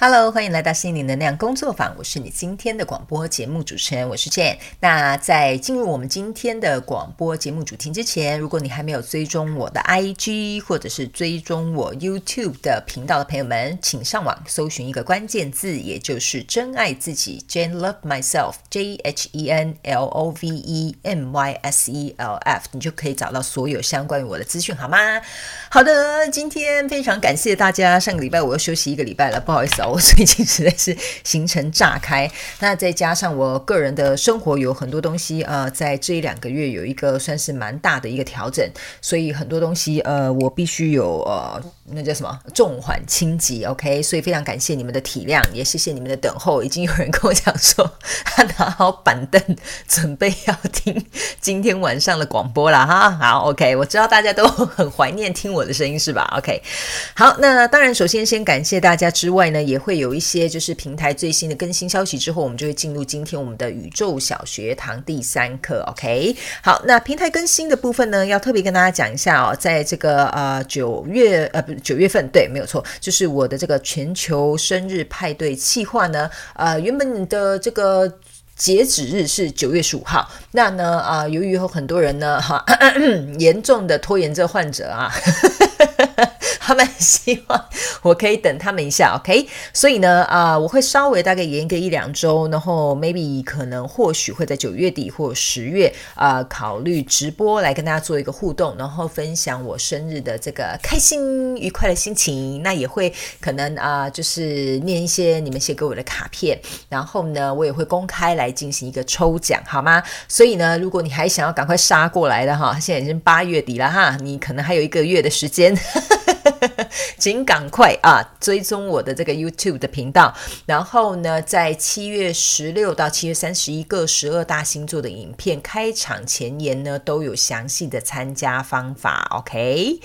Hello，欢迎来到心灵能量工作坊。我是你今天的广播节目主持人，我是 Jane。那在进入我们今天的广播节目主题之前，如果你还没有追踪我的 IG 或者是追踪我 YouTube 的频道的朋友们，请上网搜寻一个关键字，也就是“真爱自己 ”，Jane Love Myself，J H E N L O V E M Y S E L F，你就可以找到所有相关于我的资讯，好吗？好的，今天非常感谢大家。上个礼拜我又休息一个礼拜了，不好意思哦。我 最近实在是行程炸开，那再加上我个人的生活有很多东西，呃，在这一两个月有一个算是蛮大的一个调整，所以很多东西，呃，我必须有呃，那叫什么重缓轻急，OK，所以非常感谢你们的体谅，也谢谢你们的等候。已经有人跟我讲说，他拿好板凳，准备要听今天晚上的广播了哈。好，OK，我知道大家都很怀念听我的声音是吧？OK，好，那当然首先先感谢大家之外呢，也。会有一些就是平台最新的更新消息之后，我们就会进入今天我们的宇宙小学堂第三课。OK，好，那平台更新的部分呢，要特别跟大家讲一下哦，在这个呃九月呃不是九月份，对，没有错，就是我的这个全球生日派对计划呢，呃原本的这个截止日是九月十五号，那呢啊、由于有很多人呢哈 严重的拖延症患者啊。他们希望我可以等他们一下，OK？所以呢，啊、我会稍微大概延个一两周，然后 maybe 可能或许会在九月底或十月啊、考虑直播来跟大家做一个互动，然后分享我生日的这个开心愉快的心情。那也会可能啊、就是念一些你们写给我的卡片，然后呢，我也会公开来进行一个抽奖，好吗？所以呢，如果你还想要赶快杀过来的哈，现在已经八月底了哈，你可能还有一个月的时间。请赶快啊，追踪我的这个 YouTube 的频道，然后呢，在七月十六到七月三十一个十二大星座的影片开场前言呢，都有详细的参加方法。OK，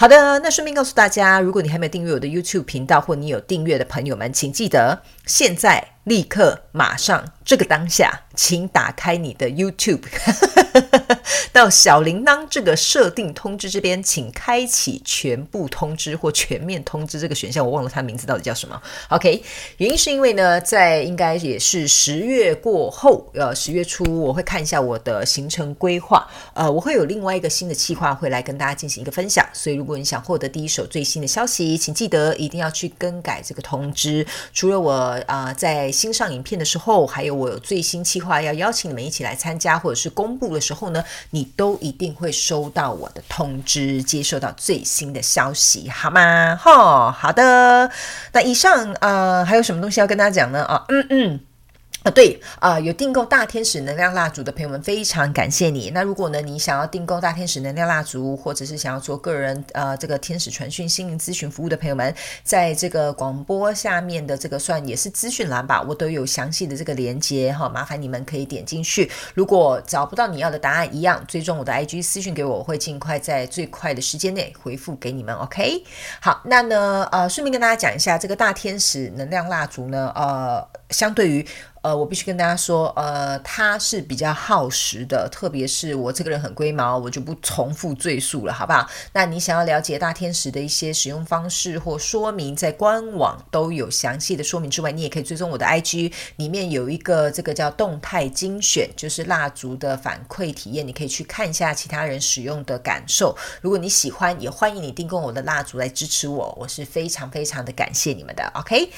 好的，那顺便告诉大家，如果你还没有订阅我的 YouTube 频道，或你有订阅的朋友们，请记得现在立刻马上这个当下，请打开你的 YouTube。到小铃铛这个设定通知这边，请开启全部通知或全面通知这个选项，我忘了它名字到底叫什么。OK，原因是因为呢，在应该也是十月过后，呃，十月初我会看一下我的行程规划，呃，我会有另外一个新的计划会来跟大家进行一个分享。所以如如果你想获得第一手最新的消息，请记得一定要去更改这个通知。除了我啊、在新上影片的时候，还有我有最新计划要邀请你们一起来参加或者是公布的时候呢，你都一定会收到我的通知，接收到最新的消息，好吗？哈，好的。那以上啊、呃，还有什么东西要跟大家讲呢？啊，嗯嗯。啊，对啊、有订购大天使能量蜡烛的朋友们，非常感谢你。那如果呢，你想要订购大天使能量蜡烛，或者是想要做个人呃这个天使传讯心灵咨询服务的朋友们，在这个广播下面的这个算也是资讯栏吧，我都有详细的这个连接哈，麻烦你们可以点进去。如果找不到你要的答案，一样追踪我的 IG 私讯给我，我会尽快在最快的时间内回复给你们。OK，好，那呢呃顺便跟大家讲一下，这个大天使能量蜡烛呢，呃，相对于呃，我必须跟大家说，呃，它是比较耗时的，特别是我这个人很龟毛，我就不重复赘述了，好不好？那你想要了解大天使的一些使用方式或说明，在官网都有详细的说明之外，你也可以追踪我的 IG，里面有一个这个叫动态精选，就是蜡烛的反馈体验，你可以去看一下其他人使用的感受。如果你喜欢，也欢迎你订购我的蜡烛来支持我，我是非常非常的感谢你们的。OK，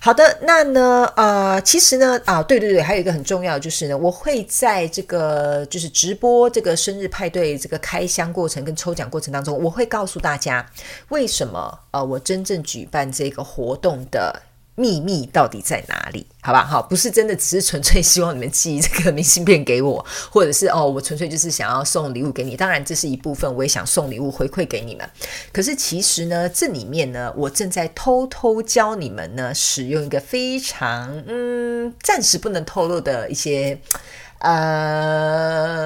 好的，那呢，呃，其实呢。啊，对对对，还有一个很重要就是呢，我会在这个就是直播这个生日派对这个开箱过程跟抽奖过程当中，我会告诉大家为什么呃我真正举办这个活动的。秘密到底在哪里？好吧，好，不是真的，只是纯粹希望你们寄这个明信片给我，或者是哦，我纯粹就是想要送礼物给你。当然，这是一部分，我也想送礼物回馈给你们。可是其实呢，这里面呢，我正在偷偷教你们呢，使用一个非常嗯，暂时不能透露的一些。呃，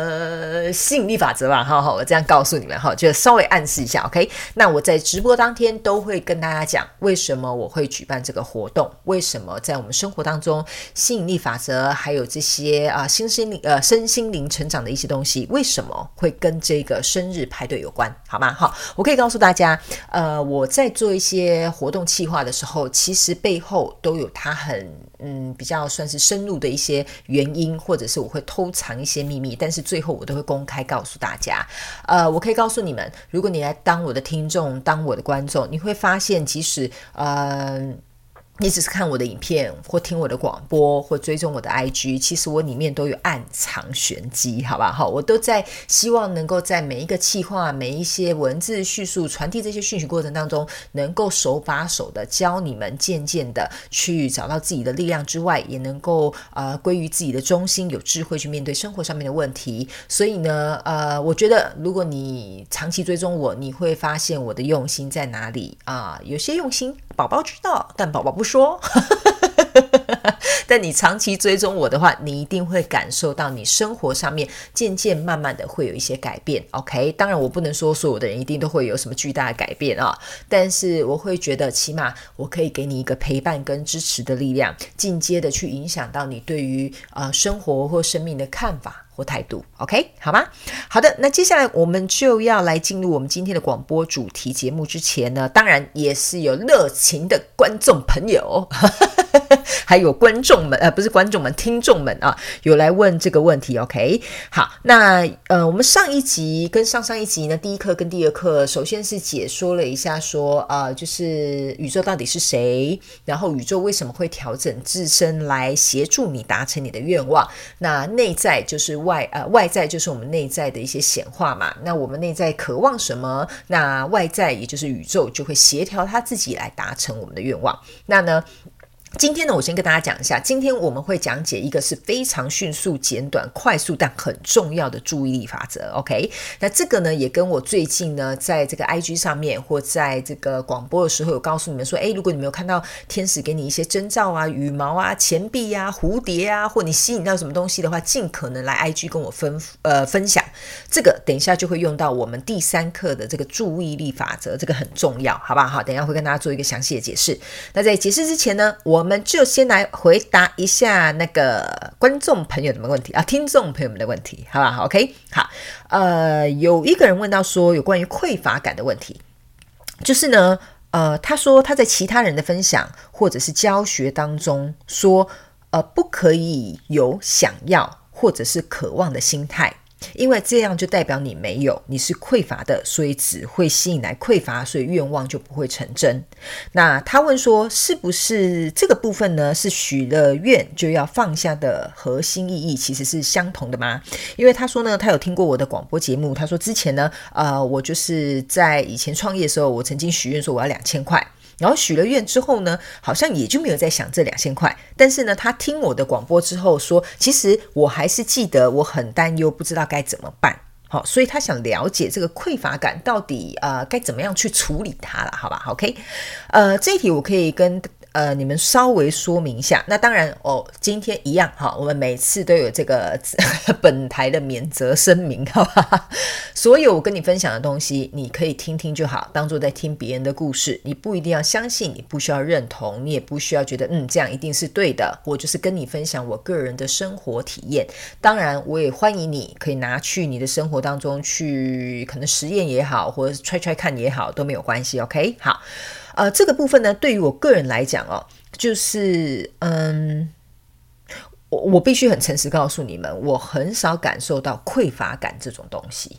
吸引力法则吧，好好，我这样告诉你们哈，就稍微暗示一下，OK？那我在直播当天都会跟大家讲，为什么我会举办这个活动，为什么在我们生活当中吸引力法则还有这些啊，心心灵呃身心灵成长的一些东西，为什么会跟这个生日派对有关，好吗？好，我可以告诉大家，呃，我在做一些活动企划的时候，其实背后都有它很。嗯，比较算是深入的一些原因，或者是我会偷藏一些秘密，但是最后我都会公开告诉大家。呃，我可以告诉你们，如果你来当我的听众，当我的观众，你会发现，即使呃。你只是看我的影片，或听我的广播，或追踪我的 IG，其实我里面都有暗藏玄机，好吧？好，我都在希望能够在每一个气话、每一些文字叙述、传递这些讯息过程当中，能够手把手的教你们，渐渐的去找到自己的力量之外，也能够呃归于自己的中心，有智慧去面对生活上面的问题。所以呢，呃，我觉得如果你长期追踪我，你会发现我的用心在哪里啊？有些用心。宝宝知道，但宝宝不说。但你长期追踪我的话，你一定会感受到你生活上面渐渐慢慢的会有一些改变。OK，当然我不能说所有的人一定都会有什么巨大的改变啊，但是我会觉得起码我可以给你一个陪伴跟支持的力量，进阶的去影响到你对于呃生活或生命的看法。或态度，OK，好吗？好的，那接下来我们就要来进入我们今天的广播主题节目之前呢，当然也是有热情的观众朋友。还有观众们，呃，不是观众们，听众们啊，有来问这个问题，OK？好，那呃，我们上一集跟上上一集呢，第一课跟第二课，首先是解说了一下说，说呃，就是宇宙到底是谁，然后宇宙为什么会调整自身来协助你达成你的愿望？那内在就是外，呃，外在就是我们内在的一些显化嘛。那我们内在渴望什么？那外在也就是宇宙就会协调他自己来达成我们的愿望。那呢？今天呢，我先跟大家讲一下，今天我们会讲解一个是非常迅速、简短、快速但很重要的注意力法则。OK，那这个呢，也跟我最近呢，在这个 IG 上面或在这个广播的时候，有告诉你们说，诶，如果你没有看到天使给你一些征兆啊、羽毛啊、钱币啊、蝴蝶啊，或你吸引到什么东西的话，尽可能来 IG 跟我分呃分享。这个等一下就会用到我们第三课的这个注意力法则，这个很重要，好不好？好，等一下会跟大家做一个详细的解释。那在解释之前呢，我我我们就先来回答一下那个观众朋友的问题啊，听众朋友们的问题，好不好？OK，好，呃，有一个人问到说，有关于匮乏感的问题，就是呢，呃，他说他在其他人的分享或者是教学当中说，呃，不可以有想要或者是渴望的心态。因为这样就代表你没有，你是匮乏的，所以只会吸引来匮乏，所以愿望就不会成真。那他问说，是不是这个部分呢？是许了愿就要放下的核心意义，其实是相同的吗？因为他说呢，他有听过我的广播节目，他说之前呢，呃，我就是在以前创业的时候，我曾经许愿说我要两千块。然后许了愿之后呢，好像也就没有再想这两千块。但是呢，他听我的广播之后说，其实我还是记得，我很担忧，不知道该怎么办。好，所以他想了解这个匮乏感到底呃该怎么样去处理它了，好吧？OK，呃，这一题我可以跟。呃，你们稍微说明一下。那当然哦，今天一样哈，我们每次都有这个本台的免责声明，好吧？所有我跟你分享的东西，你可以听听就好，当做在听别人的故事。你不一定要相信，你不需要认同，你也不需要觉得嗯这样一定是对的。我就是跟你分享我个人的生活体验。当然，我也欢迎你可以拿去你的生活当中去，可能实验也好，或者是 try try 看也好，都没有关系。OK，好。呃，这个部分呢，对于我个人来讲哦，就是嗯，我我必须很诚实告诉你们，我很少感受到匮乏感这种东西。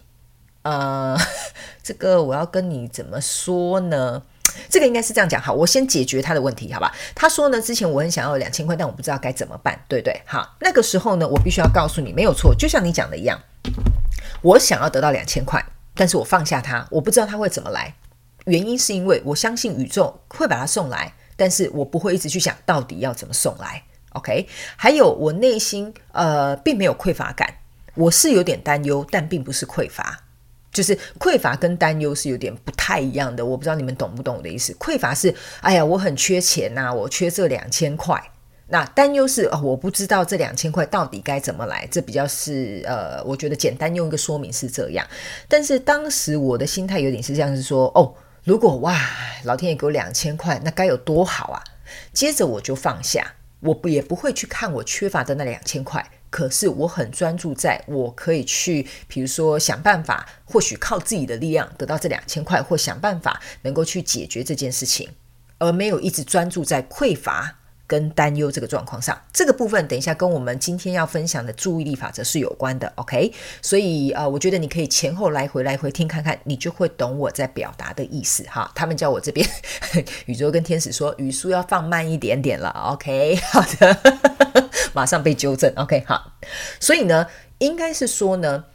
呃，这个我要跟你怎么说呢？这个应该是这样讲，好，我先解决他的问题，好吧？他说呢，之前我很想要两千块，但我不知道该怎么办，对不对？好，那个时候呢，我必须要告诉你，没有错，就像你讲的一样，我想要得到两千块，但是我放下它，我不知道它会怎么来。原因是因为我相信宇宙会把它送来，但是我不会一直去想到底要怎么送来。OK，还有我内心呃并没有匮乏感，我是有点担忧，但并不是匮乏，就是匮乏跟担忧是有点不太一样的。我不知道你们懂不懂我的意思？匮乏是哎呀我很缺钱呐、我缺这两千块。那担忧是哦，我不知道这两千块到底该怎么来，这比较是呃，我觉得简单用一个说明是这样。但是当时我的心态有点是这样，是说哦，如果哇，老天爷给我两千块，那该有多好啊！接着我就放下，我不也不会去看我缺乏的那两千块，可是我很专注在我可以去，比如说想办法，或许靠自己的力量得到这两千块，或想办法能够去解决这件事情，而没有一直专注在匮乏。跟担忧这个状况上，这个部分等一下跟我们今天要分享的注意力法则是有关的，OK？所以呃，我觉得你可以前后来回来回听看看，你就会懂我在表达的意思哈。他们叫我这边 宇宙跟天使说语速要放慢一点点了，OK？好的，马上被纠正，OK？好，所以呢，应该是说呢，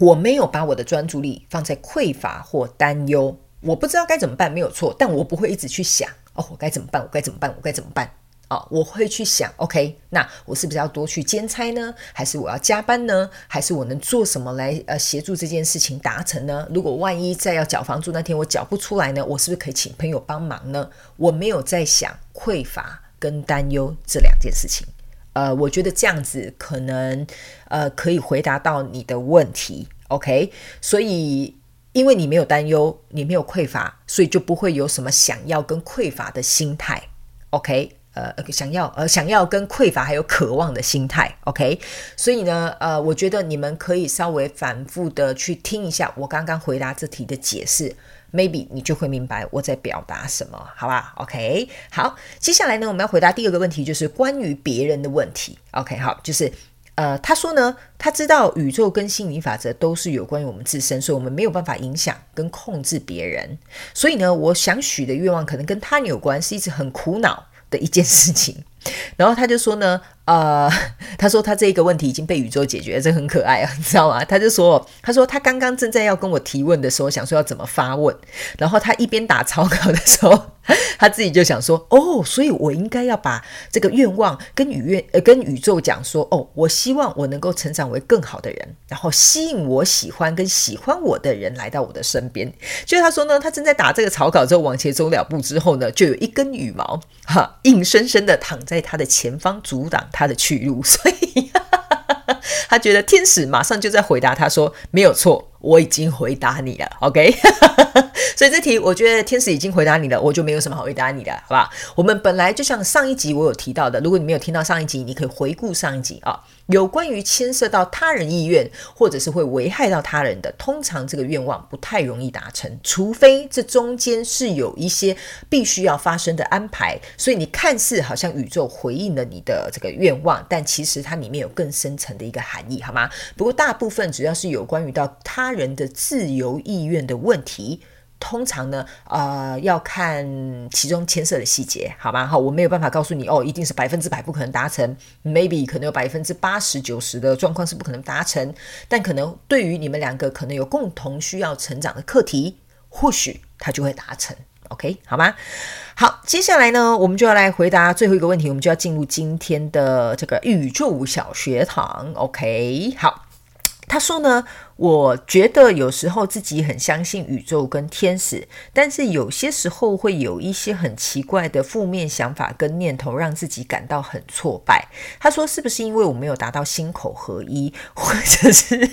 我没有把我的专注力放在匮乏或担忧，我不知道该怎么办，没有错，但我不会一直去想哦，我该怎么办？我该怎么办？我该怎么办？哦，我会去想，OK，那我是不是要多去兼差呢？还是我要加班呢？还是我能做什么来呃协助这件事情达成呢？如果万一在要缴房租那天我缴不出来呢，我是不是可以请朋友帮忙呢？我没有在想匮乏跟担忧这两件事情。呃，我觉得这样子可能呃可以回答到你的问题，OK。所以因为你没有担忧，你没有匮乏，所以就不会有什么想要跟匮乏的心态，OK。呃，想要呃，想要跟匮乏还有渴望的心态，OK，所以呢，呃，我觉得你们可以稍微反复的去听一下我刚刚回答这题的解释，maybe 你就会明白我在表达什么，好吧？OK，好，接下来呢，我们要回答第二个问题，就是关于别人的问题，OK，好，就是呃，他说呢，他知道宇宙跟心理法则都是有关于我们自身，所以我们没有办法影响跟控制别人，所以呢，我想许的愿望可能跟他有关，是一直很苦恼的一件事情，然后他就说呢，呃，他说他这个问题已经被宇宙解决了，这很可爱啊，你知道吗？他就说，他说他刚刚正在要跟我提问的时候，想说要怎么发问，然后他一边打草稿的时候。他自己就想说，哦，所以我应该要把这个愿望跟宇愿呃跟宇宙讲说，哦，我希望我能够成长为更好的人，然后吸引我喜欢跟喜欢我的人来到我的身边。就是他说呢，他正在打这个草稿之后往前走两步之后呢，就有一根羽毛哈，硬生生的躺在他的前方，阻挡他的去路，所以哈 哈他觉得天使马上就在回答他说，没有错。我已经回答你了，OK？所以这题我觉得天使已经回答你了，我就没有什么好回答你的，好吧？我们本来就像上一集我有提到的，如果你没有听到上一集，你可以回顾上一集啊。有关于牵涉到他人意愿，或者是会危害到他人的，通常这个愿望不太容易达成，除非这中间是有一些必须要发生的安排。所以你看似好像宇宙回应了你的这个愿望，但其实它里面有更深层的一个含义，好吗？不过大部分只要是有关于到他人的自由意愿的问题。通常呢，呃，要看其中牵涉的细节，好吗？好，我没有办法告诉你哦，一定是百分之百不可能达成，maybe 可能有百分之八十九十的状况是不可能达成，但可能对于你们两个可能有共同需要成长的课题，或许它就会达成，OK，好吗？好，接下来呢，我们就要来回答最后一个问题，我们就要进入今天的这个宇宙小学堂，OK，好。他说呢，我觉得有时候自己很相信宇宙跟天使，但是有些时候会有一些很奇怪的负面想法跟念头，让自己感到很挫败。他说，是不是因为我没有达到心口合一，或者是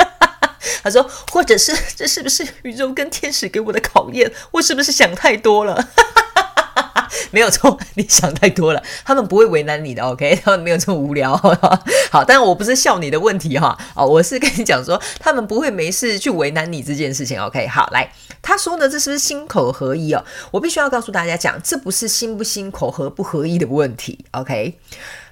他说，或者是这是不是宇宙跟天使给我的考验？我是不是想太多了？没有错，你想太多了。他们不会为难你的，OK？他们没有这么无聊。好，但我不是笑你的问题哈，哦，我是跟你讲说，他们不会没事去为难你这件事情，OK？好，来，他说呢，这是不是心口合一哦？我必须要告诉大家讲，这不是心不心口合不合一的问题，OK？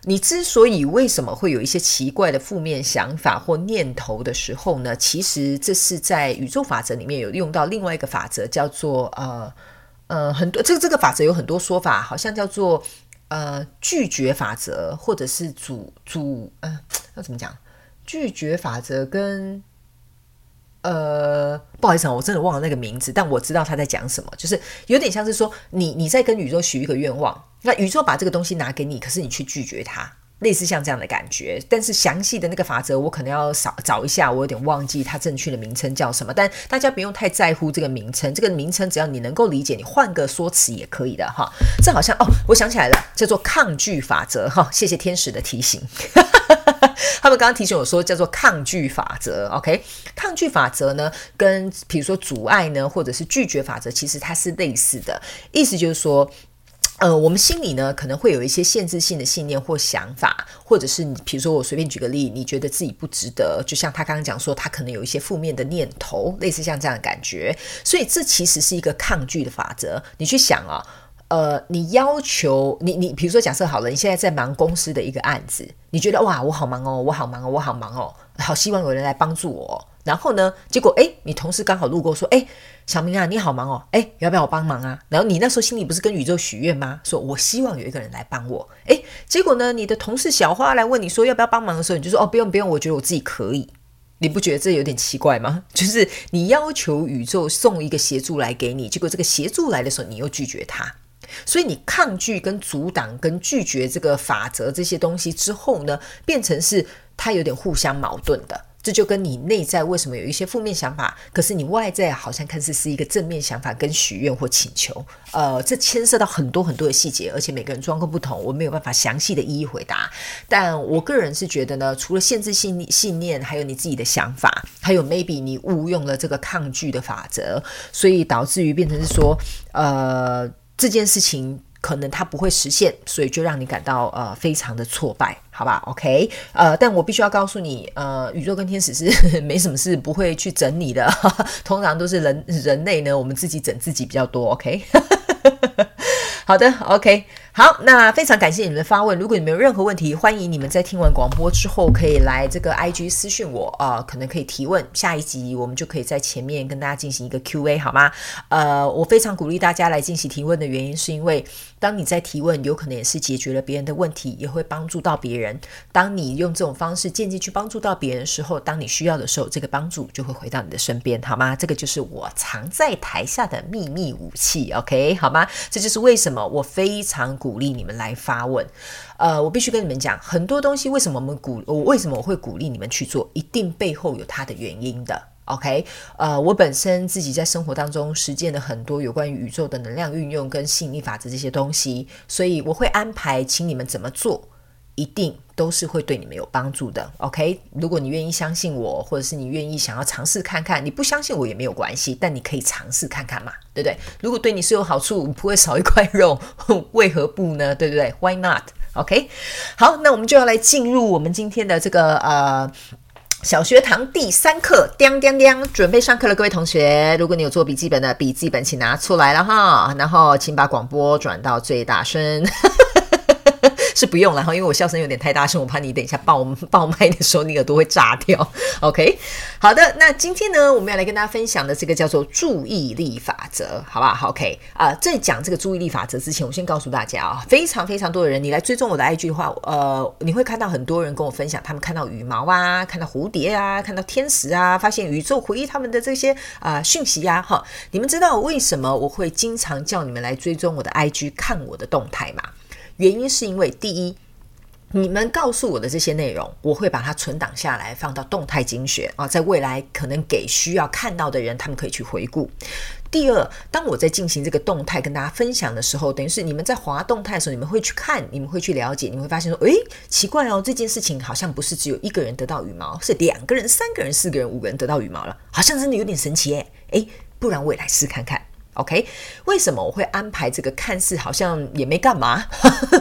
你之所以为什么会有一些奇怪的负面想法或念头的时候呢？其实这是在宇宙法则里面有用到另外一个法则，叫做呃。呃，很多这个这个法则有很多说法，好像叫做呃拒绝法则，或者是主主呃要怎么讲？拒绝法则跟呃不好意思啊，我真的忘了那个名字，但我知道他在讲什么，就是有点像是说你你在跟宇宙许一个愿望，那宇宙把这个东西拿给你，可是你去拒绝它类似像这样的感觉，但是详细的那个法则我可能要找找一下，我有点忘记它正确的名称叫什么。但大家不用太在乎这个名称，这个名称只要你能够理解，你换个说辞也可以的哈。这好像哦，我想起来了，叫做抗拒法则哈。谢谢天使的提醒，他们刚刚提醒我说叫做抗拒法则。OK，抗拒法则呢，跟比如说阻碍呢，或者是拒绝法则，其实它是类似的，意思就是说。呃，我们心里呢可能会有一些限制性的信念或想法，或者是你，比如说我随便举个例，你觉得自己不值得，就像他刚刚讲说，他可能有一些负面的念头，类似像这样的感觉，所以这其实是一个抗拒的法则。你去想啊，呃，你要求你你，比如说假设好了，你现在在忙公司的一个案子，你觉得哇，我好忙哦，我好忙哦，我好忙哦，好希望有人来帮助我。然后呢，结果诶，你同事刚好路过说，诶。小明啊，你好忙哦，诶，要不要我帮忙啊？然后你那时候心里不是跟宇宙许愿吗？说我希望有一个人来帮我，诶，结果呢，你的同事小花来问你说要不要帮忙的时候，你就说哦，不用不用，我觉得我自己可以。你不觉得这有点奇怪吗？就是你要求宇宙送一个协助来给你，结果这个协助来的时候，你又拒绝他，所以你抗拒跟阻挡跟拒绝这个法则这些东西之后呢，变成是它有点互相矛盾的。这就跟你内在为什么有一些负面想法，可是你外在好像看似是一个正面想法跟许愿或请求，呃，这牵涉到很多很多的细节，而且每个人状况不同，我没有办法详细的一一回答。但我个人是觉得呢，除了限制性信念，还有你自己的想法，还有 maybe 你误用了这个抗拒的法则，所以导致于变成是说，呃，这件事情。可能它不会实现，所以就让你感到呃非常的挫败，好吧？OK，呃，但我必须要告诉你，呃，宇宙跟天使是 没什么事不会去整你的，呵 呵通常都是人人类呢，我们自己整自己比较多，OK。好的，OK，好，那非常感谢你们的发问。如果你们有任何问题，欢迎你们在听完广播之后可以来这个 IG 私讯我啊、呃，可能可以提问。下一集我们就可以在前面跟大家进行一个 QA，好吗？呃，我非常鼓励大家来进行提问的原因，是因为当你在提问，有可能也是解决了别人的问题，也会帮助到别人。当你用这种方式间接去帮助到别人的时候，当你需要的时候，这个帮助就会回到你的身边，好吗？这个就是我藏在台下的秘密武器，OK，好吗？这就是为什么。我非常鼓励你们来发问，呃，我必须跟你们讲，很多东西为什么我们鼓，我为什么我会鼓励你们去做，一定背后有它的原因的，OK？呃，我本身自己在生活当中实践了很多有关于宇宙的能量运用跟吸引力法则这些东西，所以我会安排请你们怎么做。一定都是会对你们有帮助的，OK？如果你愿意相信我，或者是你愿意想要尝试看看，你不相信我也没有关系，但你可以尝试看看嘛，对不对？如果对你是有好处，不会少一块肉，为何不呢？对不对？Why not？OK？好，那我们就要来进入我们今天的这个呃小学堂第三课，叮叮叮，准备上课了，各位同学，如果你有做笔记本的笔记本，请拿出来了哈，然后请把广播转到最大声。是不用了哈，因为我笑声有点太大声，我怕你等一下爆爆麦的时候，你耳朵会炸掉。OK，好的，那今天呢，我们要来跟大家分享的这个叫做注意力法则，好不好？OK，啊、在讲这个注意力法则之前，我先告诉大家啊，非常非常多的人，你来追踪我的 IG 的话，呃，你会看到很多人跟我分享，他们看到羽毛啊，看到蝴蝶啊，看到天使啊，发现宇宙回应他们的这些啊、呃、讯息呀，哈，你们知道为什么我会经常叫你们来追踪我的 IG 看我的动态吗？原因是因为第一，你们告诉我的这些内容，我会把它存档下来，放到动态精选啊，在未来可能给需要看到的人，他们可以去回顾。第二，当我在进行这个动态跟大家分享的时候，等于是你们在滑动态的时候，你们会去看，你们会去了解，你们会发现说，诶，奇怪哦，这件事情好像不是只有一个人得到羽毛，是两个人、三个人、四个人、五个人得到羽毛了，好像真的有点神奇诶。诶，不然我也来试看看。OK，为什么我会安排这个？看似好像也没干嘛，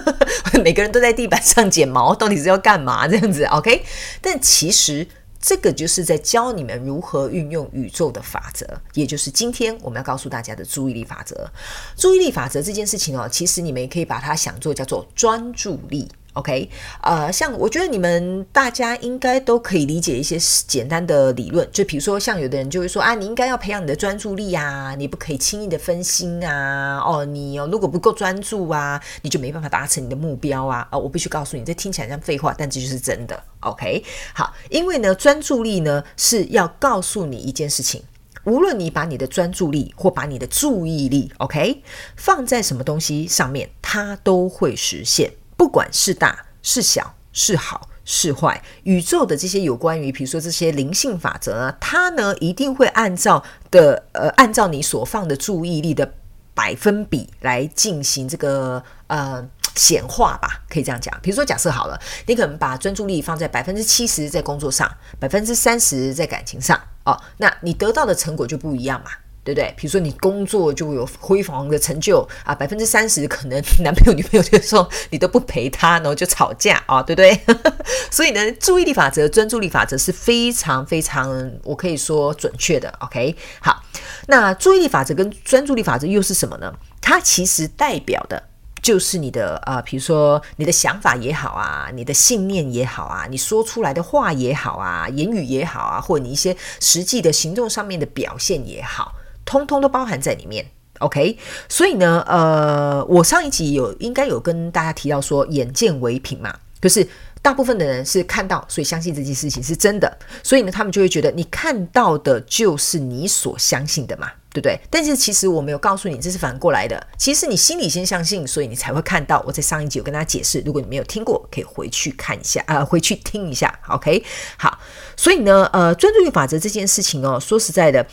每个人都在地板上剪毛，到底是要干嘛？这样子，OK？但其实这个就是在教你们如何运用宇宙的法则，也就是今天我们要告诉大家的注意力法则。注意力法则这件事情哦，其实你们也可以把它想做叫做专注力。OK，呃，像我觉得你们大家应该都可以理解一些简单的理论，就比如说像有的人就会说啊，你应该要培养你的专注力啊，你不可以轻易的分心啊，哦，你哦如果不够专注啊，你就没办法达成你的目标啊，哦，我必须告诉你，这听起来像废话，但这就是真的。OK，好，因为呢，专注力呢是要告诉你一件事情，无论你把你的专注力或把你的注意力，OK，放在什么东西上面，它都会实现。不管是大是小是好是坏，宇宙的这些有关于，比如说这些灵性法则呢，它呢一定会按照的呃，按照你所放的注意力的百分比来进行这个呃显化吧，可以这样讲。比如说，假设好了，你可能把专注力放在百分之七十在工作上，百分之三十在感情上哦，那你得到的成果就不一样嘛。对不对？比如说你工作就有辉煌的成就啊，百分之三十可能 男朋友女朋友就说你都不陪他，然后就吵架啊，对不对？所以呢，注意力法则、专注力法则是非常非常，我可以说准确的。OK，好，那注意力法则跟专注力法则又是什么呢？它其实代表的就是你的啊、比如说你的想法也好啊，你的信念也好啊，你说出来的话也好啊，言语也好啊，或者你一些实际的行动上面的表现也好。通通都包含在里面，OK？所以呢，呃，我上一集有应该有跟大家提到说，眼见为凭嘛，就是大部分的人是看到，所以相信这件事情是真的，所以呢，他们就会觉得你看到的就是你所相信的嘛，对不对？但是其实我没有告诉你，这是反过来的，其实你心里先相信，所以你才会看到。我在上一集有跟大家解释，如果你没有听过，可以回去看一下啊、回去听一下，OK？好，所以呢，呃，专注力法则这件事情哦，说实在的。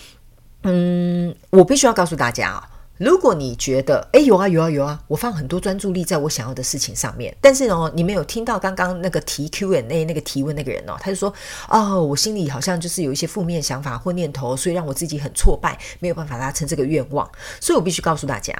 嗯，我必须要告诉大家啊，如果你觉得，诶，有啊有啊有啊，我放很多专注力在我想要的事情上面，但是呢，你没有听到刚刚那个提 Q&A 那个提问那个人哦，他就说，哦，我心里好像就是有一些负面想法或念头，所以让我自己很挫败，没有办法达成这个愿望。所以我必须告诉大家，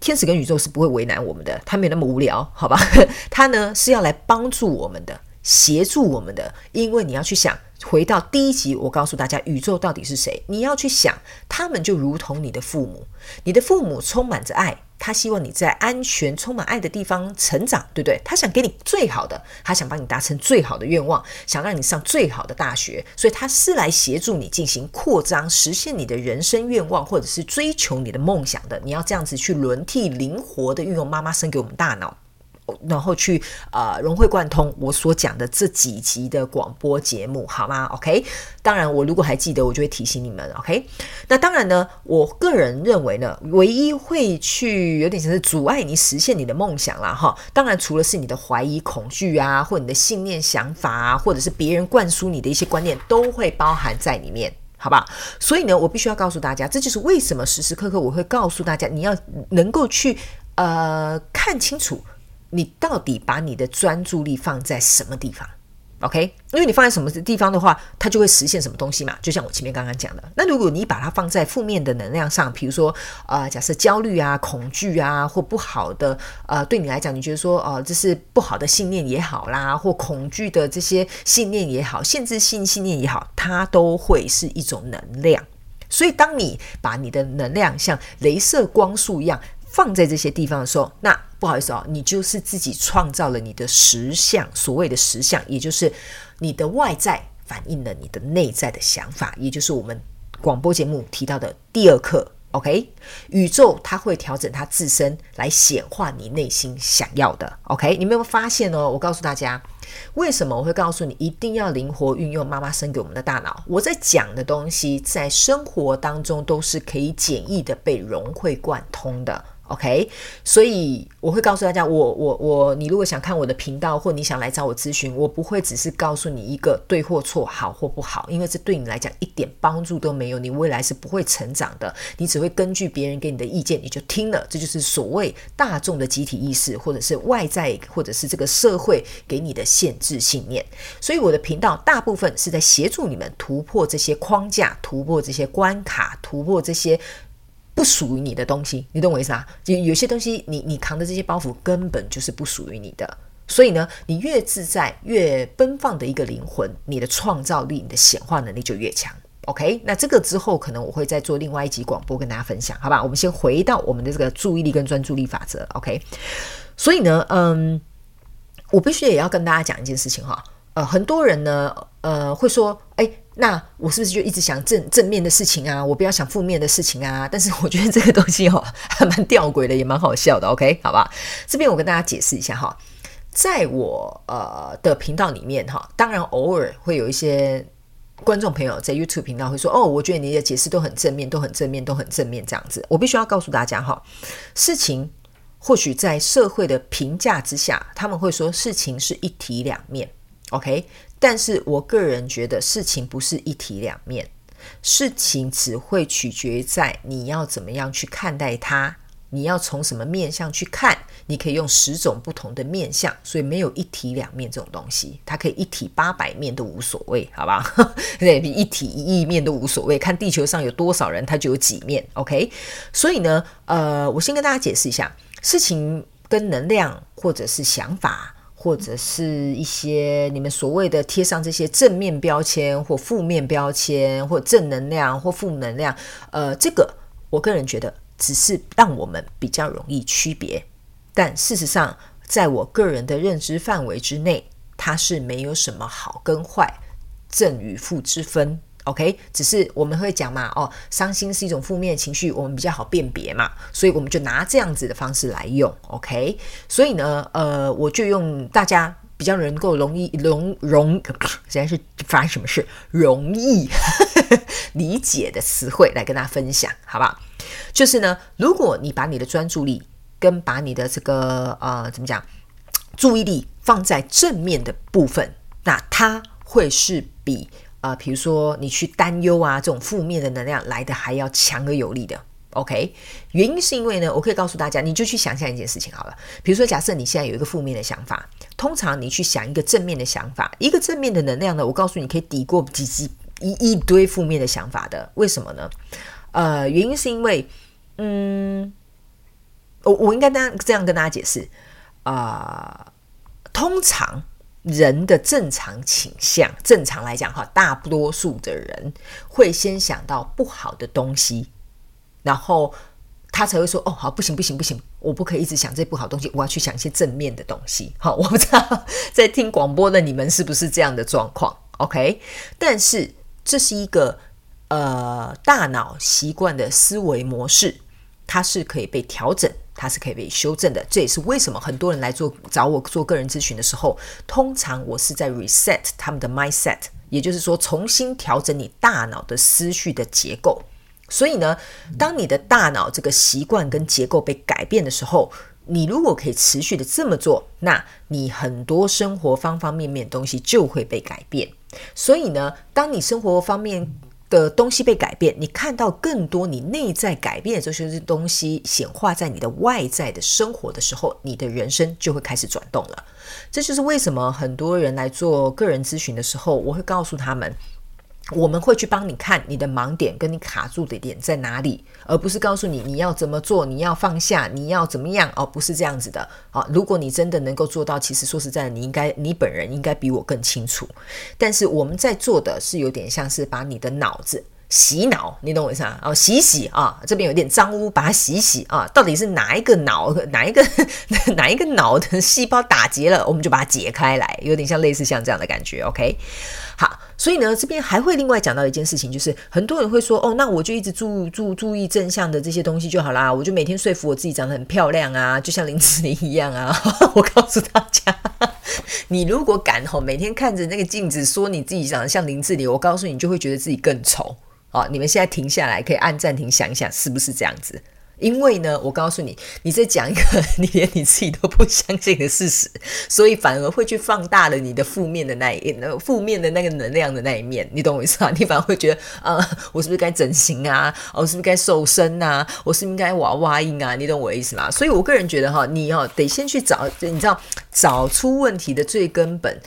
天使跟宇宙是不会为难我们的，他没有那么无聊，好吧？他呢是要来帮助我们的。协助我们的，因为你要去想，回到第一集，我告诉大家，宇宙到底是谁？你要去想，他们就如同你的父母，你的父母充满着爱，他希望你在安全、充满爱的地方成长，对不对？他想给你最好的，他想帮你达成最好的愿望，想让你上最好的大学，所以他是来协助你进行扩张、实现你的人生愿望，或者是追求你的梦想的。你要这样子去轮替、灵活的运用妈妈生给我们大脑。然后去呃融会贯通我所讲的这几集的广播节目，好吗？OK，当然我如果还记得，我就会提醒你们。OK，那当然呢，我个人认为呢，唯一会去有点像是阻碍你实现你的梦想啦。哈。当然除了是你的怀疑、恐惧啊，或你的信念、想法啊，或者是别人灌输你的一些观念，都会包含在里面，好吧？所以呢，我必须要告诉大家，这就是为什么时时刻刻我会告诉大家，你要能够去呃看清楚。你到底把你的专注力放在什么地方？OK，因为你放在什么地方的话，它就会实现什么东西嘛。就像我前面刚刚讲的，那如果你把它放在负面的能量上，比如说呃，假设焦虑啊、恐惧啊，或不好的呃，对你来讲，你觉得说哦、这是不好的信念也好啦，或恐惧的这些信念也好，限制性信念也好，它都会是一种能量。所以，当你把你的能量像镭射光束一样。放在这些地方的时候，那不好意思哦，你就是自己创造了你的实相。所谓的实相，也就是你的外在反映了你的内在的想法，也就是我们广播节目提到的第二课。OK，宇宙它会调整它自身来显化你内心想要的。OK，你没有发现哦？我告诉大家，为什么我会告诉你一定要灵活运用妈妈生给我们的大脑？我在讲的东西，在生活当中都是可以简易的被融会贯通的。OK，所以我会告诉大家，我我我，你如果想看我的频道，或你想来找我咨询，我不会只是告诉你一个对或错，好或不好，因为这对你来讲一点帮助都没有，你未来是不会成长的，你只会根据别人给你的意见，你就听了，这就是所谓大众的集体意识，或者是外在，或者是这个社会给你的限制信念。所以我的频道大部分是在协助你们突破这些框架，突破这些关卡，突破这些。不属于你的东西，你懂我意思啊？就有些东西你，你你扛的这些包袱根本就是不属于你的。所以呢，你越自在、越奔放的一个灵魂，你的创造力、你的显化能力就越强。OK，那这个之后可能我会再做另外一集广播跟大家分享，好吧？我们先回到我们的这个注意力跟专注力法则。OK，所以呢，嗯，我必须也要跟大家讲一件事情哈。呃，很多人呢，呃，会说，哎。那我是不是就一直想正正面的事情啊？我不要想负面的事情啊？但是我觉得这个东西哦，还蛮吊诡的，也蛮好笑的。OK，好吧，这边我跟大家解释一下哈，在我呃的频道里面哈，当然偶尔会有一些观众朋友在 YouTube 频道会说，哦，我觉得你的解释都很正面，都很正面，都很正面这样子。我必须要告诉大家哈，事情或许在社会的评价之下，他们会说事情是一体两面，OK？但是我个人觉得事情不是一体两面，事情只会取决在你要怎么样去看待它。你要从什么面向去看？你可以用十种不同的面向，所以没有一体两面这种东西，它可以一体八百面都无所谓，好吧？对，比一体一亿面都无所谓。看地球上有多少人，它就有几面。OK，所以呢，呃，我先跟大家解释一下，事情跟能量，或者是想法，或者是一些你们所谓的贴上这些正面标签或负面标签，或正能量或负能量，呃，这个我个人觉得。只是让我们比较容易区别，但事实上，在我个人的认知范围之内，它是没有什么好跟坏、正与负之分。OK，只是我们会讲嘛，哦，伤心是一种负面情绪，我们比较好辨别嘛，所以我们就拿这样子的方式来用。OK，所以呢，呃，我就用大家比较能够容易容容，现在是发生什么事容易 理解的词汇来跟大家分享，好不好？就是呢，如果你把你的专注力跟把你的这个呃怎么讲注意力放在正面的部分，那它会是比啊比如说你去担忧啊这种负面的能量来的还要强而有力的。OK，原因是因为呢，我可以告诉大家，你就去想象一件事情好了。比如说，假设你现在有一个负面的想法，通常你去想一个正面的想法，一个正面的能量呢，我告诉你可以抵过几几一一堆负面的想法的。为什么呢？呃，原因是因为，嗯，我我应该这样这样跟大家解释啊，呃，通常人的正常倾向，正常来讲哈，大多数的人会先想到不好的东西，然后他才会说，哦，好，不行不行不行，我不可以一直想这不好东西，我要去想一些正面的东西。好，我不知道在听广播的你们是不是这样的状况？OK，但是这是一个。呃，大脑习惯的思维模式，它是可以被调整，它是可以被修正的。这也是为什么很多人来做找我做个人咨询的时候，通常我是在 reset 他们的 mindset，也就是说重新调整你大脑的思绪的结构。所以呢，当你的大脑这个习惯跟结构被改变的时候，你如果可以持续的这么做，那你很多生活方方面面的东西就会被改变。所以呢，当你生活方面的东西被改变，你看到更多你内在改变的这些东西显化在你的外在的生活的时候，你的人生就会开始转动了。这就是为什么很多人来做个人咨询的时候，我会告诉他们。我们会去帮你看你的盲点跟你卡住的点在哪里，而不是告诉你你要怎么做，你要放下，你要怎么样哦，不是这样子的啊。如果你真的能够做到，其实说实在的，你应该你本人应该比我更清楚。但是我们在做的是有点像是把你的脑子。洗脑，你懂我意思啊？哦，洗洗啊，这边有点脏污，把它洗洗啊。到底是哪一个脑，哪一个 哪一个脑的细胞打结了，我们就把它解开来，有点像类似像这样的感觉。OK，好，所以呢，这边还会另外讲到一件事情，就是很多人会说，哦，那我就一直注注注意正向的这些东西就好啦，我就每天说服我自己长得很漂亮啊，就像林志玲一样啊。我告诉大家，你如果敢吼，每天看着那个镜子说你自己长得像林志玲，我告诉你，你就会觉得自己更丑。好，你们现在停下来，可以按暂停想一想，是不是这样子？因为呢，我告诉你，你在讲一个 你连你自己都不相信的事实，所以反而会去放大了你的负面的那一那负面的那个能量的那一面，你懂我意思吗？你反而会觉得，啊、我是不是该整形啊？我是不是该瘦身啊？我是不是应该娃娃音啊？你懂我意思吗？所以我个人觉得哈，你要得先去找，你知道，找出问题的最根本。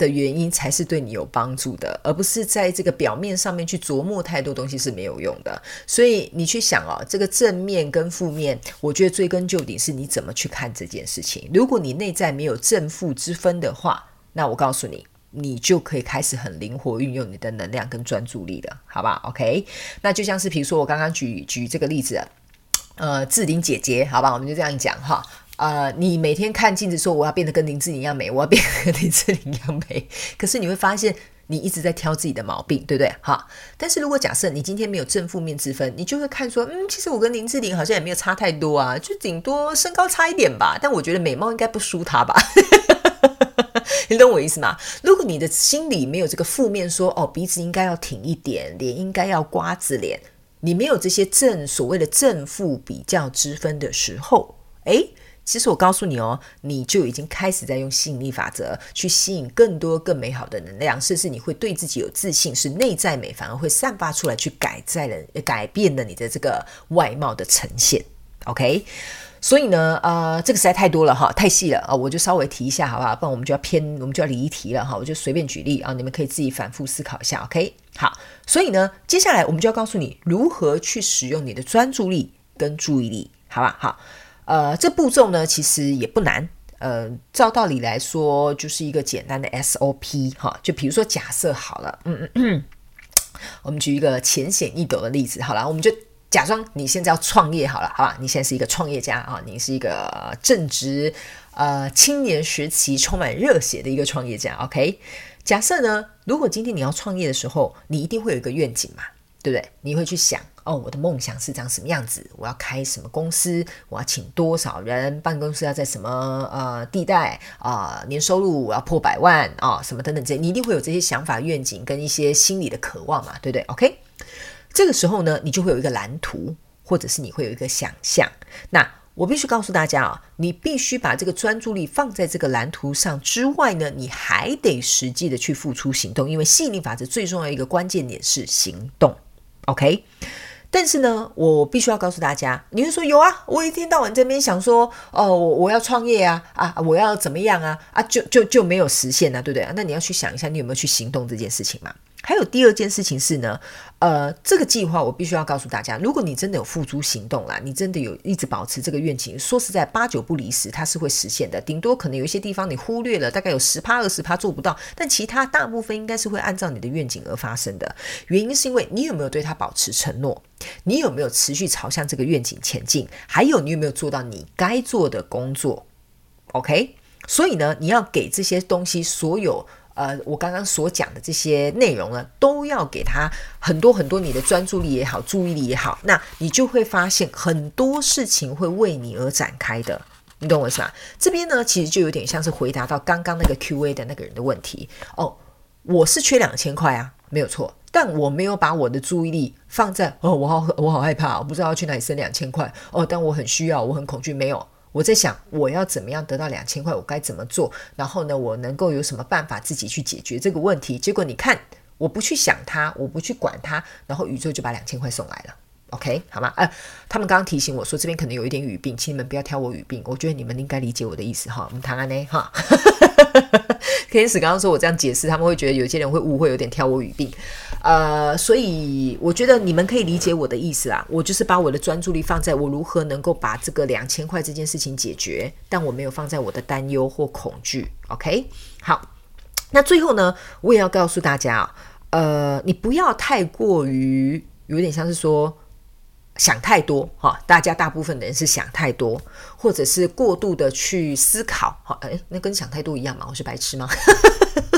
的原因才是对你有帮助的，而不是在这个表面上面去琢磨太多东西是没有用的。所以你去想哦，这个正面跟负面，我觉得追根究底是你怎么去看这件事情。如果你内在没有正负之分的话，那我告诉你，你就可以开始很灵活运用你的能量跟专注力了，好吧？OK，那就像是比如说我刚刚举举这个例子，呃，志玲姐姐，好吧，我们就这样讲哈。呃，你每天看镜子说我要变得跟林志玲一样美，我要变得跟林志玲一样美。可是你会发现，你一直在挑自己的毛病，对不对？哈。但是如果假设你今天没有正负面之分，你就会看说，嗯，其实我跟林志玲好像也没有差太多啊，就顶多身高差一点吧。但我觉得美貌应该不输她吧？你懂我意思吗？如果你的心里没有这个负面说，哦，鼻子应该要挺一点，脸应该要瓜子脸，你没有这些正所谓的正负比较之分的时候，诶。其实我告诉你哦，你就已经开始在用吸引力法则去吸引更多更美好的能量，甚至你会对自己有自信，是内在美，反而会散发出来，去改在了改变了你的这个外貌的呈现。OK，所以呢，呃，这个实在太多了哈，太细了啊，我就稍微提一下好不好？不然我们就要偏，我们就要离题了哈。我就随便举例啊，你们可以自己反复思考一下。OK，好，所以呢，接下来我们就要告诉你如何去使用你的专注力跟注意力，好吧？好。呃，这步骤呢，其实也不难。呃，照道理来说，就是一个简单的 SOP 哈。就比如说，假设好了，嗯嗯嗯，我们举一个浅显易懂的例子，好了，我们就假装你现在要创业好了，好吧？你现在是一个创业家啊，你是一个正值呃青年时期、充满热血的一个创业家。OK，假设呢，如果今天你要创业的时候，你一定会有一个愿景嘛，对不对？你会去想。哦，我的梦想是长什么样子？我要开什么公司？我要请多少人？办公室要在什么呃地带啊、年收入我要破百万啊、什么等等这些，你一定会有这些想法、愿景跟一些心理的渴望嘛，对不对？OK，这个时候呢，你就会有一个蓝图，或者是你会有一个想象。那我必须告诉大家啊、你必须把这个专注力放在这个蓝图上之外呢，你还得实际的去付出行动，因为吸引力法则最重要一个关键点是行动。OK。但是呢，我必须要告诉大家，你会说有啊，我一天到晚这边想说，哦，我我要创业啊，啊，我要怎么样啊，啊，就就就没有实现啊，对不对？那你要去想一下，你有没有去行动这件事情嘛？还有第二件事情是呢，呃，这个计划我必须要告诉大家，如果你真的有付诸行动啦，你真的有一直保持这个愿景，说实在，八九不离十，它是会实现的。顶多可能有一些地方你忽略了，大概有十趴二十趴做不到，但其他大部分应该是会按照你的愿景而发生的。原因是因为你有没有对它保持承诺，你有没有持续朝向这个愿景前进，还有你有没有做到你该做的工作？OK，所以呢，你要给这些东西所有。呃，我刚刚所讲的这些内容呢，都要给他很多很多你的专注力也好，注意力也好，那你就会发现很多事情会为你而展开的，你懂我意思吗？这边呢，其实就有点像是回答到刚刚那个 Q&A 的那个人的问题哦。我是缺两千块啊，没有错，但我没有把我的注意力放在哦，我好我好害怕，我不知道要去哪里生两千块哦，但我很需要，我很恐惧，没有。我在想，我要怎么样得到两千块？我该怎么做？然后呢，我能够有什么办法自己去解决这个问题？结果你看，我不去想它，我不去管它，然后宇宙就把两千块送来了。OK，好吗？呃，他们刚刚提醒我说，这边可能有一点语病，请你们不要挑我语病。我觉得你们应该理解我的意思哈。我们谈完呢哈。天使刚刚说我这样解释，他们会觉得有些人会误会，有点挑我语病。呃，所以我觉得你们可以理解我的意思啊。我就是把我的专注力放在我如何能够把这个两千块这件事情解决，但我没有放在我的担忧或恐惧。OK，好。那最后呢，我也要告诉大家啊，呃，你不要太过于有点像是说。想太多哈，大家大部分的人是想太多，或者是过度的去思考哈，诶，那跟想太多一样嘛？我是白痴吗？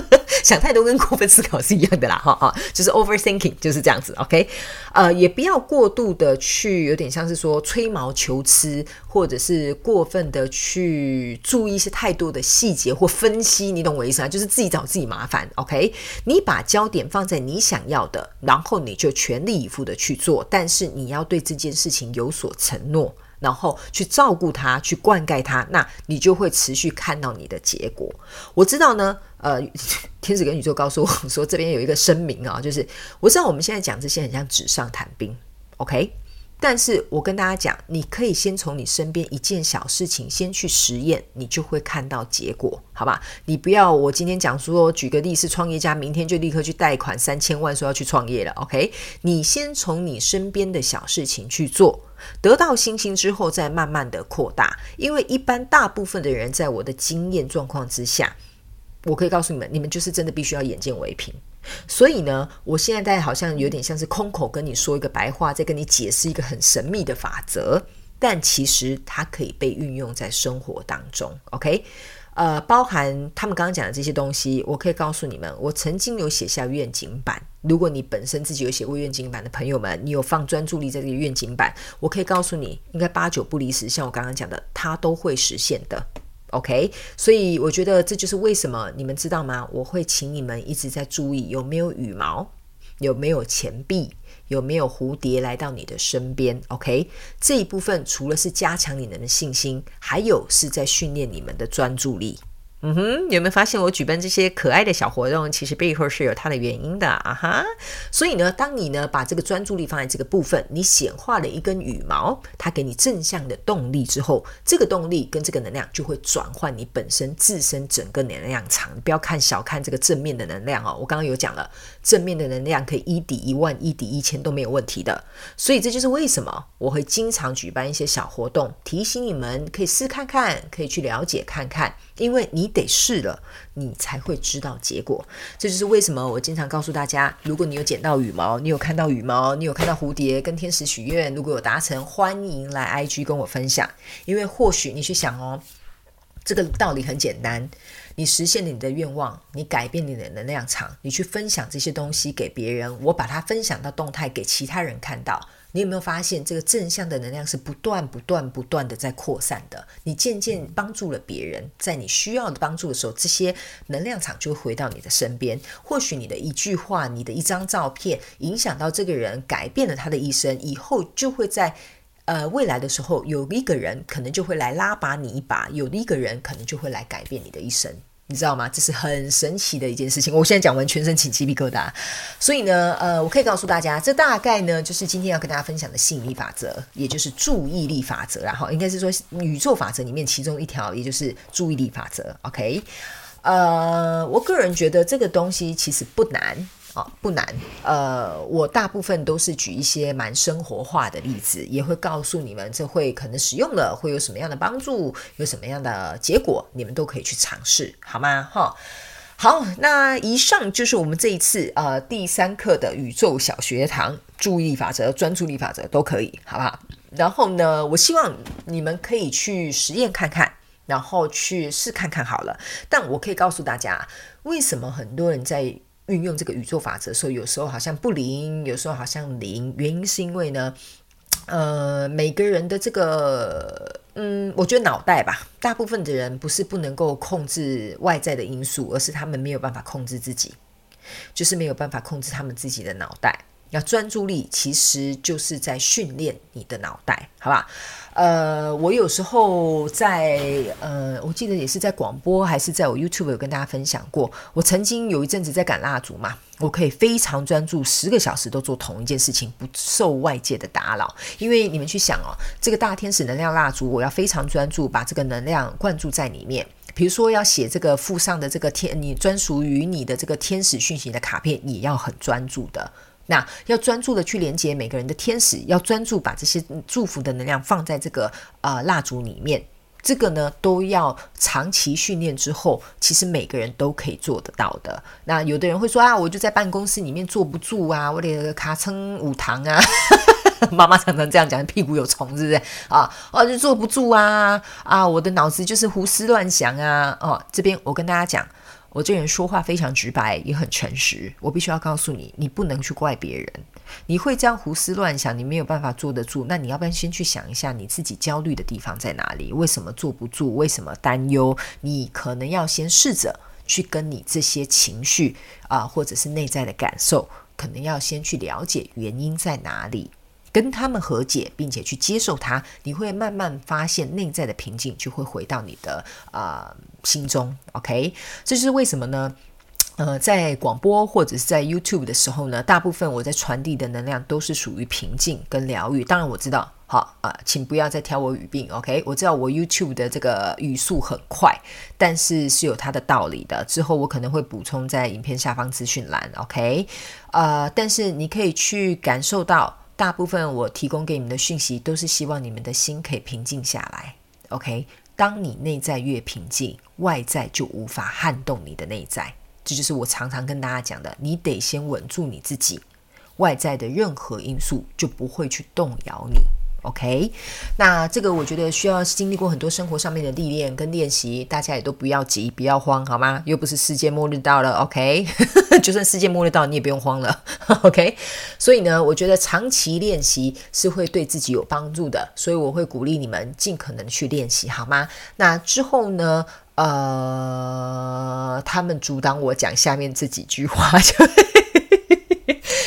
想太多跟过分思考是一样的啦，哈哈，就是 overthinking 就是这样子，OK，呃，也不要过度的去，有点像是说吹毛求疵，或者是过分的去注意一些太多的细节或分析，你懂我意思啊？就是自己找自己麻烦，OK，你把焦点放在你想要的，然后你就全力以赴的去做，但是你要对这件事情有所承诺。然后去照顾它，去灌溉它，那你就会持续看到你的结果。我知道呢，呃，天使跟宇宙告诉我说，这边有一个声明啊，就是我知道我们现在讲这些很像纸上谈兵，OK？但是我跟大家讲，你可以先从你身边一件小事情先去实验，你就会看到结果，好吧？你不要我今天讲说，举个例是创业家，明天就立刻去贷款三千万，说要去创业了，OK？你先从你身边的小事情去做。得到信心之后，再慢慢的扩大。因为一般大部分的人，在我的经验状况之下，我可以告诉你们，你们就是真的必须要眼见为凭。所以呢，我现在在好像有点像是空口跟你说一个白话，在跟你解释一个很神秘的法则，但其实它可以被运用在生活当中。OK。呃，包含他们刚刚讲的这些东西，我可以告诉你们，我曾经有写下愿景板。如果你本身自己有写过愿景板的朋友们，你有放专注力在这个愿景板，我可以告诉你，应该八九不离十，像我刚刚讲的，它都会实现的。OK，所以我觉得这就是为什么你们知道吗？我会请你们一直在注意有没有羽毛，有没有钱币，有没有蝴蝶来到你的身边？OK，这一部分除了是加强你们的信心，还有是在训练你们的专注力。嗯哼，有没有发现我举办这些可爱的小活动，其实背后是有它的原因的啊哈。所以呢，当你呢把这个专注力放在这个部分，你显化了一根羽毛，它给你正向的动力之后，这个动力跟这个能量就会转换你本身自身整个能量场。你不要看小看这个正面的能量哦，我刚刚有讲了，正面的能量可以一抵一万，一抵一千都没有问题的。所以这就是为什么我会经常举办一些小活动，提醒你们可以试看看，可以去了解看看。因为你得试了，你才会知道结果。这就是为什么我经常告诉大家：如果你有捡到羽毛，你有看到羽毛，你有看到蝴蝶，跟天使许愿，如果有达成，欢迎来 IG 跟我分享。因为或许你去想哦，这个道理很简单。你实现了你的愿望，你改变你的能量场，你去分享这些东西给别人，我把它分享到动态给其他人看到。你有没有发现，这个正向的能量是不断、不断、不断的在扩散的？你渐渐帮助了别人，在你需要的帮助的时候，这些能量场就会回到你的身边。或许你的一句话、你的一张照片，影响到这个人，改变了他的一生，以后就会在呃未来的时候，有一个人可能就会来拉拔你一把，有一个人可能就会来改变你的一生。你知道吗？这是很神奇的一件事情。我现在讲完，全身起鸡皮疙瘩。所以呢，呃，我可以告诉大家，这大概呢，就是今天要跟大家分享的吸引力法则，也就是注意力法则。然后应该是说宇宙法则里面其中一条，也就是注意力法则。OK，呃，我个人觉得这个东西其实不难。啊、不难。呃，我大部分都是举一些蛮生活化的例子，也会告诉你们这会可能使用了会有什么样的帮助，有什么样的结果，你们都可以去尝试，好吗？哈、好，那以上就是我们这一次呃第三课的宇宙小学堂，注意力法则、专注力法则都可以，好不好？然后呢，我希望你们可以去实验看看，然后去试看看好了。但我可以告诉大家，为什么很多人在运用这个宇宙法则，所以有时候好像不灵，有时候好像灵。原因是因为呢，呃，每个人的这个，嗯，我觉得脑袋吧，大部分的人不是不能够控制外在的因素，而是他们没有办法控制自己，就是没有办法控制他们自己的脑袋。要专注力，其实就是在训练你的脑袋，好吧？呃，我有时候在呃，我记得也是在广播，还是在我 YouTube 有跟大家分享过。我曾经有一阵子在赶蜡烛嘛，我可以非常专注，十个小时都做同一件事情，不受外界的打扰。因为你们去想哦，这个大天使能量蜡烛，我要非常专注，把这个能量灌注在里面。比如说要写这个附上的这个天，你专属于你的这个天使讯息的卡片，也要很专注的。那要专注的去连接每个人的天使，要专注把这些祝福的能量放在这个呃蜡烛里面，这个呢都要长期训练之后，其实每个人都可以做得到的。那有的人会说啊，我就在办公室里面坐不住啊，我得卡撑五堂啊，妈妈常常这样讲，屁股有虫是不是啊？哦，就坐不住啊啊，我的脑子就是胡思乱想啊。哦，这边我跟大家讲。我这人说话非常直白，也很诚实。我必须要告诉你，你不能去怪别人。你会这样胡思乱想，你没有办法坐得住。那你要不要先去想一下你自己焦虑的地方在哪里？为什么坐不住？为什么担忧？你可能要先试着去跟你这些情绪啊、或者是内在的感受，可能要先去了解原因在哪里。跟他们和解，并且去接受它，你会慢慢发现内在的平静就会回到你的啊、呃、心中。OK，这是为什么呢？呃，在广播或者是在 YouTube 的时候呢，大部分我在传递的能量都是属于平静跟疗愈。当然我知道，好啊、请不要再挑我语病。OK，我知道我 YouTube 的这个语速很快，但是是有它的道理的。之后我可能会补充在影片下方资讯栏。OK，呃，但是你可以去感受到。大部分我提供给你们的讯息，都是希望你们的心可以平静下来。OK，当你内在越平静，外在就无法撼动你的内在。这就是我常常跟大家讲的，你得先稳住你自己，外在的任何因素就不会去动摇你。OK，那这个我觉得需要经历过很多生活上面的历练跟练习，大家也都不要急，不要慌，好吗？又不是世界末日到了，OK，就算世界末日到，你也不用慌了，OK。所以呢，我觉得长期练习是会对自己有帮助的，所以我会鼓励你们尽可能去练习，好吗？那之后呢，呃，他们阻挡我讲下面这几句话 就。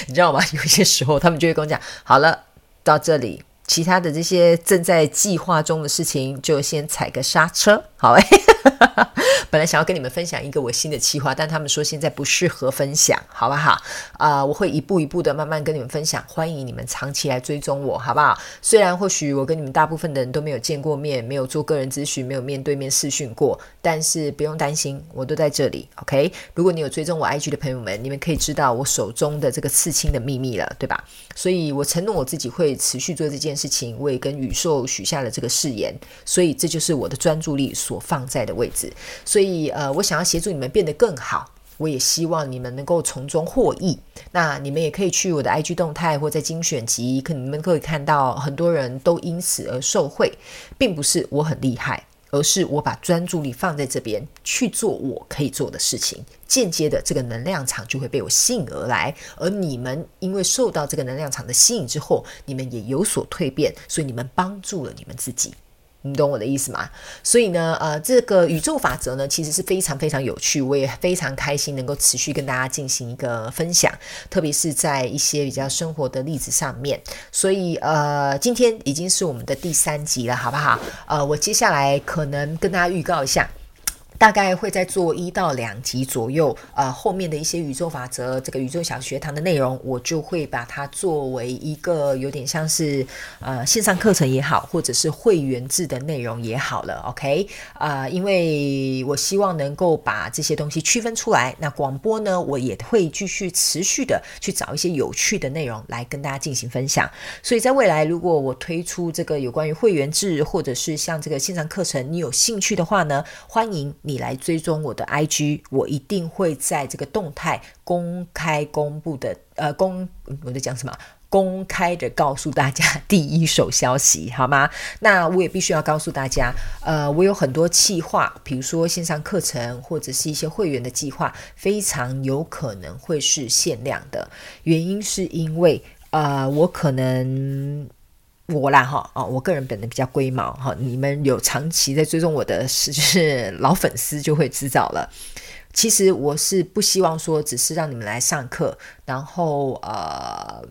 你知道吗？有些时候他们就会跟我讲，好了，到这里。其他的这些正在计划中的事情，就先踩个刹车，好哎。本来想要跟你们分享一个我新的计划，但他们说现在不适合分享，好不好？啊、我会一步一步的慢慢跟你们分享。欢迎你们长期来追踪我，好不好？虽然或许我跟你们大部分的人都没有见过面，没有做个人咨询，没有面对面视讯过，但是不用担心，我都在这里。OK，如果你有追踪我 IG 的朋友们，你们可以知道我手中的这个刺青的秘密了，对吧？所以我承诺我自己会持续做这件事情，我也跟宇宙许下了这个誓言，所以这就是我的专注力所放在的位置。所以，呃，我想要协助你们变得更好，我也希望你们能够从中获益。那你们也可以去我的 IG 动态或在精选集，可你们可以看到很多人都因此而受惠，并不是我很厉害，而是我把专注力放在这边去做我可以做的事情，间接的这个能量场就会被我吸引而来。而你们因为受到这个能量场的吸引之后，你们也有所蜕变，所以你们帮助了你们自己。你懂我的意思吗？所以呢，呃，这个宇宙法则呢，其实是非常非常有趣，我也非常开心能够持续跟大家进行一个分享，特别是在一些比较生活的例子上面。所以，呃，今天已经是我们的第三集了，好不好？呃，我接下来可能跟大家预告一下。大概会再做一到两集左右，呃，后面的一些宇宙法则，这个宇宙小学堂的内容，我就会把它作为一个有点像是呃线上课程也好，或者是会员制的内容也好了，OK？啊、因为我希望能够把这些东西区分出来。那广播呢，我也会继续持续的去找一些有趣的内容来跟大家进行分享。所以在未来，如果我推出这个有关于会员制，或者是像这个线上课程，你有兴趣的话呢，欢迎。你来追踪我的 IG，我一定会在这个动态公开公布的，呃，公我在讲什么？公开的告诉大家第一手消息，好吗？那我也必须要告诉大家，呃，我有很多计划，比如说线上课程或者是一些会员的计划，非常有可能会是限量的。原因是因为，呃，我可能。我啦哈啊，我个人本人比较龟毛哈，你们有长期在追踪我的是就是老粉丝就会知道了。其实我是不希望说只是让你们来上课，然后呃。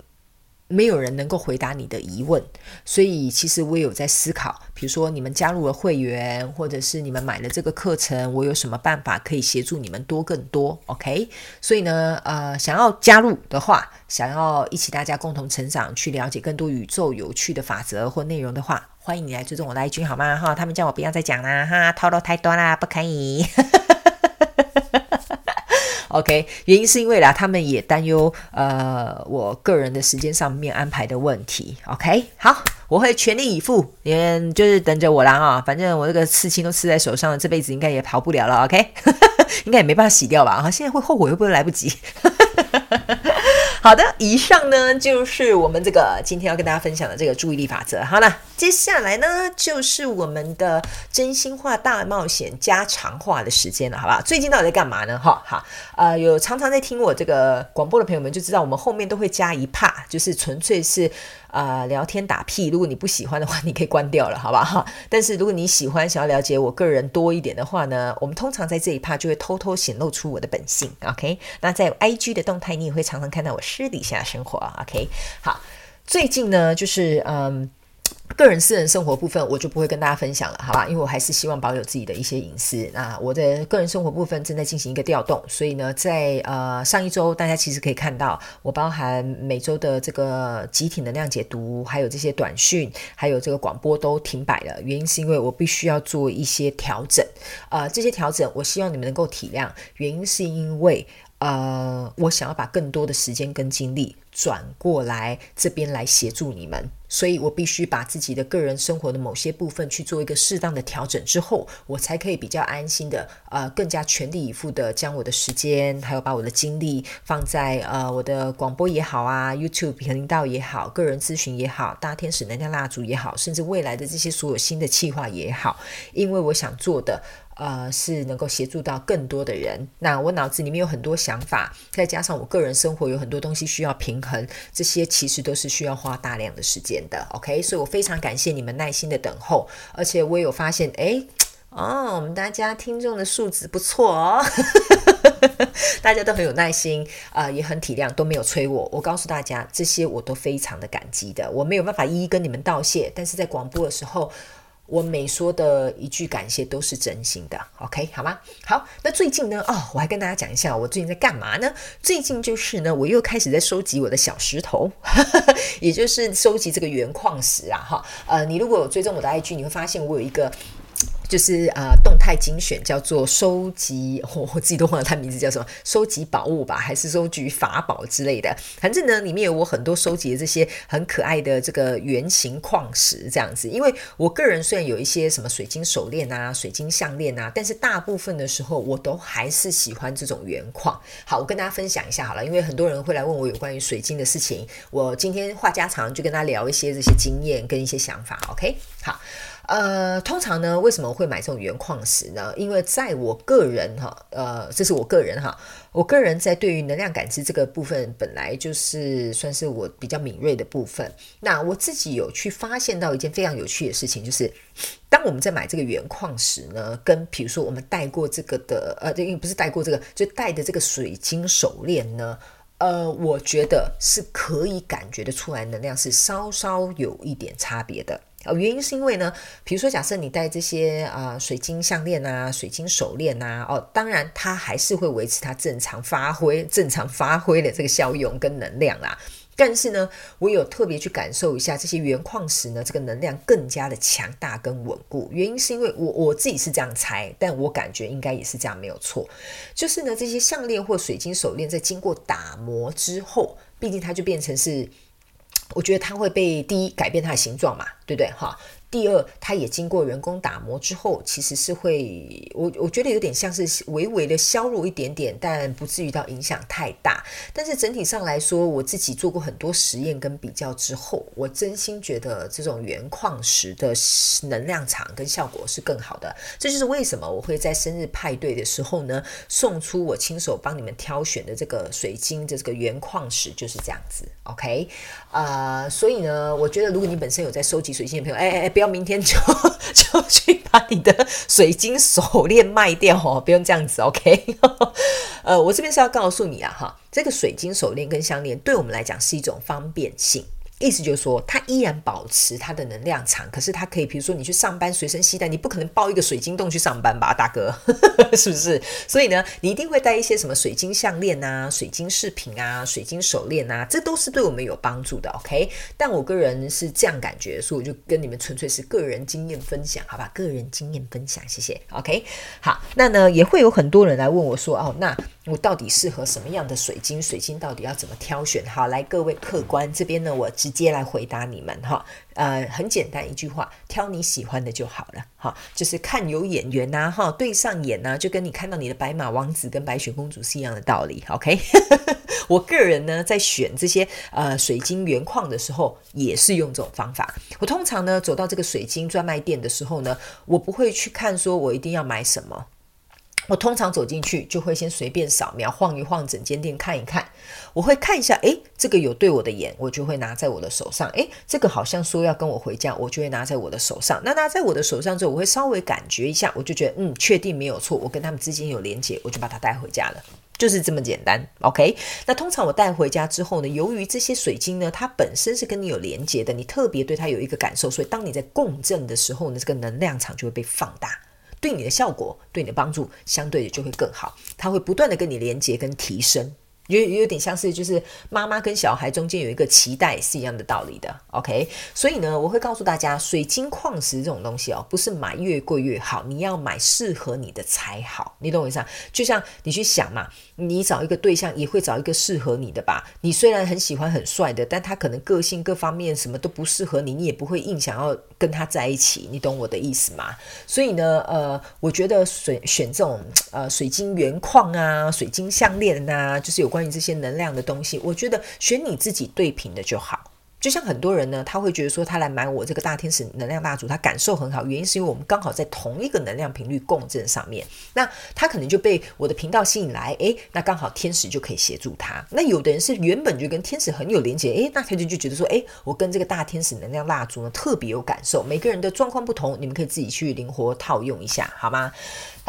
没有人能够回答你的疑问，所以其实我也有在思考，比如说你们加入了会员，或者是你们买了这个课程，我有什么办法可以协助你们多更多？OK？所以呢，呃，想要加入的话，想要一起大家共同成长，去了解更多宇宙有趣的法则或内容的话，欢迎你来追踪我的 IG 好吗？哈，他们叫我不要再讲啦，哈，透露太多啦，不可以。OK，原因是因为啦，他们也担忧呃，我个人的时间上面安排的问题。OK，好，我会全力以赴，你们就是等着我啦啊！反正我这个刺青都刺在手上了，这辈子应该也跑不了了。OK，应该也没办法洗掉吧？啊，现在会后悔会不会来不及？好的，以上呢就是我们这个今天要跟大家分享的这个注意力法则。好了，接下来呢就是我们的真心话大冒险加长话的时间了，好不好？最近到底在干嘛呢？哈，好，呃，有常常在听我这个广播的朋友们就知道，我们后面都会加一 part，就是纯粹是。啊、呃，聊天打屁，如果你不喜欢的话，你可以关掉了，好吧哈。但是如果你喜欢，想要了解我个人多一点的话呢，我们通常在这一趴就会偷偷显露出我的本性，OK？那在 IG 的动态，你也会常常看到我私底下生活，OK？好，最近呢，就是嗯。个人私人生活部分我就不会跟大家分享了，好吧？因为我还是希望保有自己的一些隐私。那我的个人生活部分正在进行一个调动，所以呢，在呃上一周，大家其实可以看到，我包含每周的这个集体能量解读，还有这些短讯，还有这个广播都停摆了。原因是因为我必须要做一些调整，呃，这些调整我希望你们能够体谅。原因是因为呃，我想要把更多的时间跟精力转过来这边来协助你们。所以我必须把自己的个人生活的某些部分去做一个适当的调整之后，我才可以比较安心的，呃，更加全力以赴的将我的时间，还有把我的精力放在呃我的广播也好啊，YouTube 频道也好，个人咨询也好，大天使能量蜡烛也好，甚至未来的这些所有新的计划也好，因为我想做的。呃，是能够协助到更多的人。那我脑子里面有很多想法，再加上我个人生活有很多东西需要平衡，这些其实都是需要花大量的时间的。OK，所以我非常感谢你们耐心的等候，而且我也有发现，哎，哦，我们大家听众的素质不错哦。大家都很有耐心啊、也很体谅，都没有催我。我告诉大家，这些我都非常的感激的。我没有办法一一跟你们道谢，但是在广播的时候。我每说的一句感谢都是真心的，OK 好吗？好，那最近呢？哦，我还跟大家讲一下，我最近在干嘛呢？最近就是呢，我又开始在收集我的小石头，也就是收集这个原矿石啊，哈，呃，你如果有追踪我的 IG，你会发现我有一个。就是啊、呃，动态精选叫做收集，我我自己都忘了它名字叫什么，收集宝物吧，还是收集法宝之类的。反正呢，里面有我很多收集的这些很可爱的这个圆形矿石这样子。因为我个人虽然有一些什么水晶手链啊、水晶项链啊，但是大部分的时候我都还是喜欢这种原矿。好，我跟大家分享一下好了，因为很多人会来问我有关于水晶的事情，我今天话家常就跟大家聊一些这些经验跟一些想法。OK，好。呃，通常呢，为什么会买这种原矿石呢？因为在我个人哈，呃，这是我个人哈，我个人在对于能量感知这个部分，本来就是算是我比较敏锐的部分。那我自己有去发现到一件非常有趣的事情，就是当我们在买这个原矿石呢，跟比如说我们戴过这个的，呃，因为不是戴过这个，就戴的这个水晶手链呢，呃，我觉得是可以感觉得出来，能量是稍稍有一点差别的。哦，原因是因为呢，比如说，假设你戴这些啊、水晶项链啊、水晶手链啊，哦，当然它还是会维持它正常发挥、正常发挥的这个效用跟能量啦。但是呢，我有特别去感受一下这些原矿石呢，这个能量更加的强大跟稳固。原因是因为我我自己是这样猜，但我感觉应该也是这样，没有错。就是呢，这些项链或水晶手链在经过打磨之后，毕竟它就变成是。我觉得它会被第一改变它的形状嘛，对不对哈？第二，它也经过人工打磨之后，其实是会，我我觉得有点像是微微的削弱一点点，但不至于到影响太大。但是整体上来说，我自己做过很多实验跟比较之后，我真心觉得这种原矿石的能量场跟效果是更好的。这就是为什么我会在生日派对的时候呢，送出我亲手帮你们挑选的这个水晶的这个原矿石，就是这样子。OK，啊、呃，所以呢，我觉得如果你本身有在收集水晶的朋友，哎哎哎，不要。到明天就 就去把你的水晶手链卖掉哦，不用这样子，OK？呃，我这边是要告诉你啊，哈，这个水晶手链跟项链对我们来讲是一种方便性。意思就是说，它依然保持它的能量场，可是它可以，比如说你去上班随身携带，你不可能抱一个水晶洞去上班吧，大哥，是不是？所以呢，你一定会带一些什么水晶项链啊、水晶饰品啊、水晶手链啊，这都是对我们有帮助的，OK？但我个人是这样感觉，所以我就跟你们纯粹是个人经验分享，好吧？个人经验分享，谢谢，OK？好，那呢也会有很多人来问我说，哦，那。我到底适合什么样的水晶？水晶到底要怎么挑选？好，来各位客官这边呢，我直接来回答你们哈。呃，很简单一句话，挑你喜欢的就好了哈。就是看有眼缘呐哈，对上眼呐，就跟你看到你的白马王子跟白雪公主是一样的道理。OK，我个人呢在选这些呃水晶原矿的时候，也是用这种方法。我通常呢走到这个水晶专卖店的时候呢，我不会去看说我一定要买什么。我通常走进去就会先随便扫描晃一晃整间店看一看，我会看一下，诶，这个有对我的眼，我就会拿在我的手上，诶，这个好像说要跟我回家，我就会拿在我的手上。那拿在我的手上之后，我会稍微感觉一下，我就觉得嗯，确定没有错，我跟他们之间有连接，我就把它带回家了，就是这么简单。OK，那通常我带回家之后呢，由于这些水晶呢，它本身是跟你有连接的，你特别对它有一个感受，所以当你在共振的时候呢，这个能量场就会被放大。对你的效果，对你的帮助，相对的就会更好。它会不断的跟你连接跟提升。有有点像是就是妈妈跟小孩中间有一个脐带是一样的道理的，OK？所以呢，我会告诉大家，水晶矿石这种东西哦，不是买越贵越好，你要买适合你的才好，你懂我意思啊？就像你去想嘛，你找一个对象也会找一个适合你的吧？你虽然很喜欢很帅的，但他可能个性各方面什么都不适合你，你也不会硬想要跟他在一起，你懂我的意思吗？所以呢，呃，我觉得选选这种呃水晶原矿啊，水晶项链啊，就是有。关于这些能量的东西，我觉得选你自己对频的就好。就像很多人呢，他会觉得说，他来买我这个大天使能量蜡烛，他感受很好，原因是因为我们刚好在同一个能量频率共振上面。那他可能就被我的频道吸引来，诶，那刚好天使就可以协助他。那有的人是原本就跟天使很有连接，诶，那他就就觉得说，诶，我跟这个大天使能量蜡烛呢特别有感受。每个人的状况不同，你们可以自己去灵活套用一下，好吗？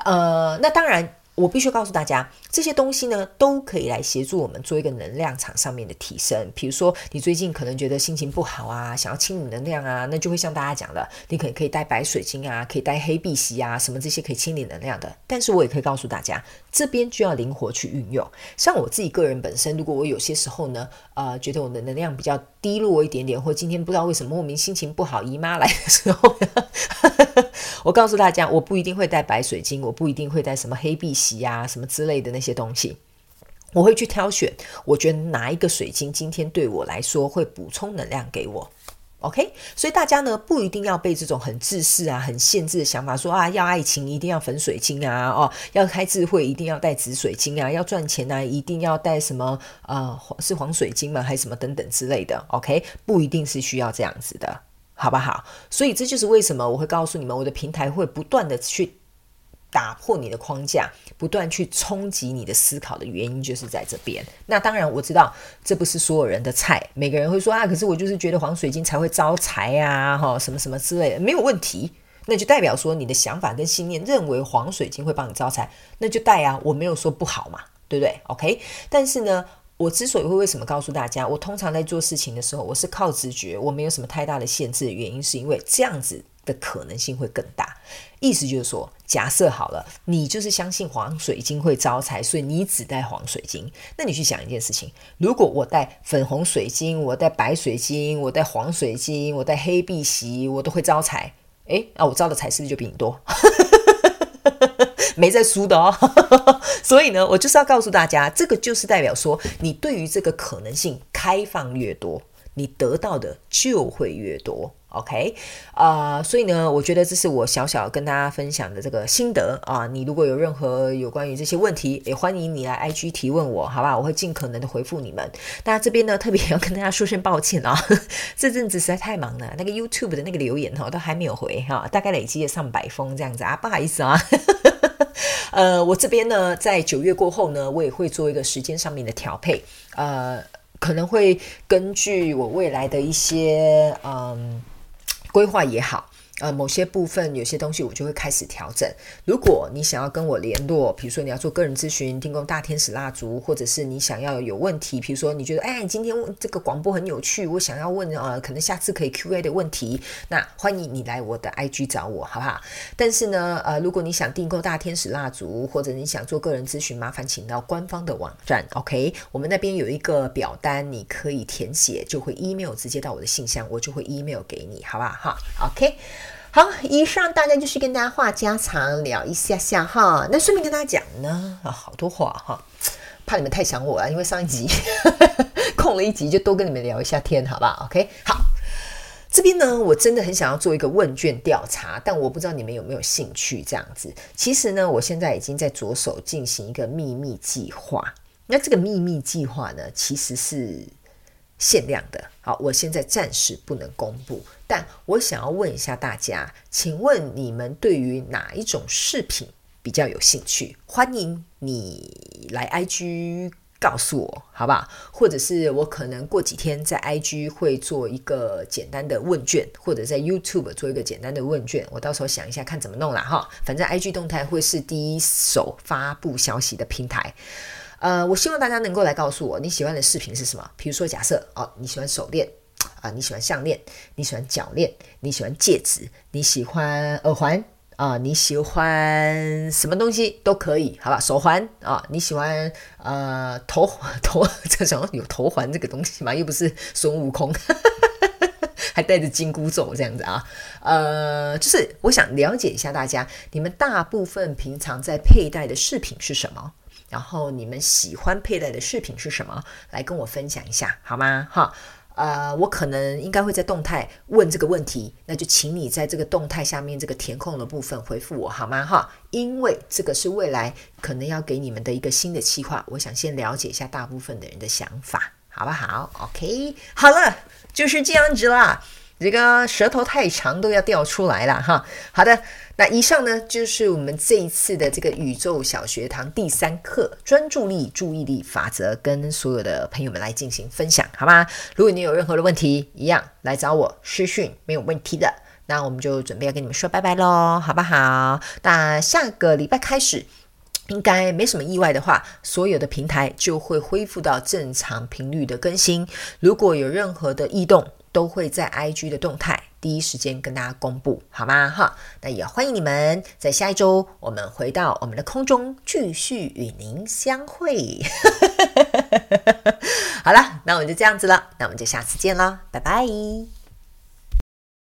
呃，那当然。我必须告诉大家，这些东西呢，都可以来协助我们做一个能量场上面的提升。比如说，你最近可能觉得心情不好啊，想要清理能量啊，那就会像大家讲的，你可能可以带白水晶啊，可以带黑碧玺啊，什么这些可以清理能量的。但是我也可以告诉大家，这边就要灵活去运用。像我自己个人本身，如果我有些时候呢，呃，觉得我的能量比较低落一点点，或今天不知道为什么莫名心情不好，姨妈来的时候，我告诉大家，我不一定会带白水晶，我不一定会带什么黑碧玺。呀，什么之类的那些东西，我会去挑选。我觉得哪一个水晶今天对我来说会补充能量给我，OK？所以大家呢不一定要被这种很自私啊、很限制的想法说啊，要爱情一定要粉水晶啊，哦，要开智慧一定要带紫水晶啊，要赚钱、啊、一定要带什么呃是黄水晶吗？还是什么等等之类的，OK？不一定是需要这样子的，好不好？所以这就是为什么我会告诉你们，我的平台会不断的去。打破你的框架，不断去冲击你的思考的原因就是在这边。那当然我知道这不是所有人的菜，每个人会说啊，可是我就是觉得黄水晶才会招财啊，哈，什么什么之类的，没有问题。那就代表说你的想法跟信念认为黄水晶会帮你招财，那就带啊，我没有说不好嘛，对不对？OK。但是呢，我之所以会为什么告诉大家，我通常在做事情的时候，我是靠直觉，我没有什么太大的限制原因，是因为这样子。的可能性会更大，意思就是说，假设好了，你就是相信黄水晶会招财，所以你只带黄水晶。那你去想一件事情：如果我带粉红水晶，我带白水晶，我带黄水晶，我带黑碧玺，我都会招财。诶，那我招的财是不是就比你多？没在输的哦。所以呢，我就是要告诉大家，这个就是代表说，你对于这个可能性开放越多，你得到的就会越多。OK，啊、所以呢，我觉得这是我小小跟大家分享的这个心得啊。你如果有任何有关于这些问题，也欢迎你来 IG 提问我，好吧？我会尽可能的回复你们。大家这边呢，特别要跟大家说声抱歉啊，这阵子实在太忙了，那个 YouTube 的那个留言哈都还没有回哈，大概累积了上百封这样子啊，不好意思啊。呃，我这边呢，在九月过后呢，我也会做一个时间上面的调配，呃，可能会根据我未来的一些嗯。规划也好。呃，某些部分有些东西我就会开始调整。如果你想要跟我联络，比如说你要做个人咨询、订购大天使蜡烛，或者是你想要有问题，比如说你觉得哎，今天这个广播很有趣，我想要问呃，可能下次可以 Q&A 的问题，那欢迎你来我的 IG 找我，好不好？但是呢，呃，如果你想订购大天使蜡烛，或者你想做个人咨询，麻烦请到官方的网站，OK？我们那边有一个表单，你可以填写，就会 email 直接到我的信箱，我就会 email 给你，好不好？哈，OK。好，以上大概就是跟大家话家常聊一下下哈。那顺便跟大家讲呢，啊，好多话哈，怕你们太想我了，因为上一集 空了一集，就多跟你们聊一下天，好不好？OK，好，这边呢，我真的很想要做一个问卷调查，但我不知道你们有没有兴趣这样子。其实呢，我现在已经在着手进行一个秘密计划。那这个秘密计划呢，其实是。限量的，好，我现在暂时不能公布，但我想要问一下大家，请问你们对于哪一种饰品比较有兴趣？欢迎你来 IG 告诉我，好不好？或者是我可能过几天在 IG 会做一个简单的问卷，或者在 YouTube 做一个简单的问卷，我到时候想一下看怎么弄啦哈。反正 IG 动态会是第一手发布消息的平台。呃，我希望大家能够来告诉我你喜欢的饰品是什么。比如说，假设哦，你喜欢手链啊，你喜欢项链，你喜欢脚链，你喜欢戒指，你喜欢耳环啊，你喜欢什么东西都可以，好吧？手环啊，你喜欢呃头 头这种有头环这个东西吗？又不是孙悟空，还带着金箍咒这样子啊？呃，就是我想了解一下大家，你们大部分平常在佩戴的饰品是什么？然后你们喜欢佩戴的饰品是什么？来跟我分享一下好吗？哈，呃，我可能应该会在动态问这个问题，那就请你在这个动态下面这个填空的部分回复我好吗？哈，因为这个是未来可能要给你们的一个新的计划，我想先了解一下大部分的人的想法，好不好？OK，好了，就是这样子啦。这个舌头太长都要掉出来了哈。好的，那以上呢就是我们这一次的这个宇宙小学堂第三课专注力注意力法则，跟所有的朋友们来进行分享，好吗？如果你有任何的问题，一样来找我私讯，没有问题的。那我们就准备要跟你们说拜拜喽，好不好？那下个礼拜开始。应该没什么意外的话，所有的平台就会恢复到正常频率的更新。如果有任何的异动，都会在 IG 的动态第一时间跟大家公布，好吗？哈，那也欢迎你们在下一周，我们回到我们的空中继续与您相会。好了，那我们就这样子了，那我们就下次见了，拜拜。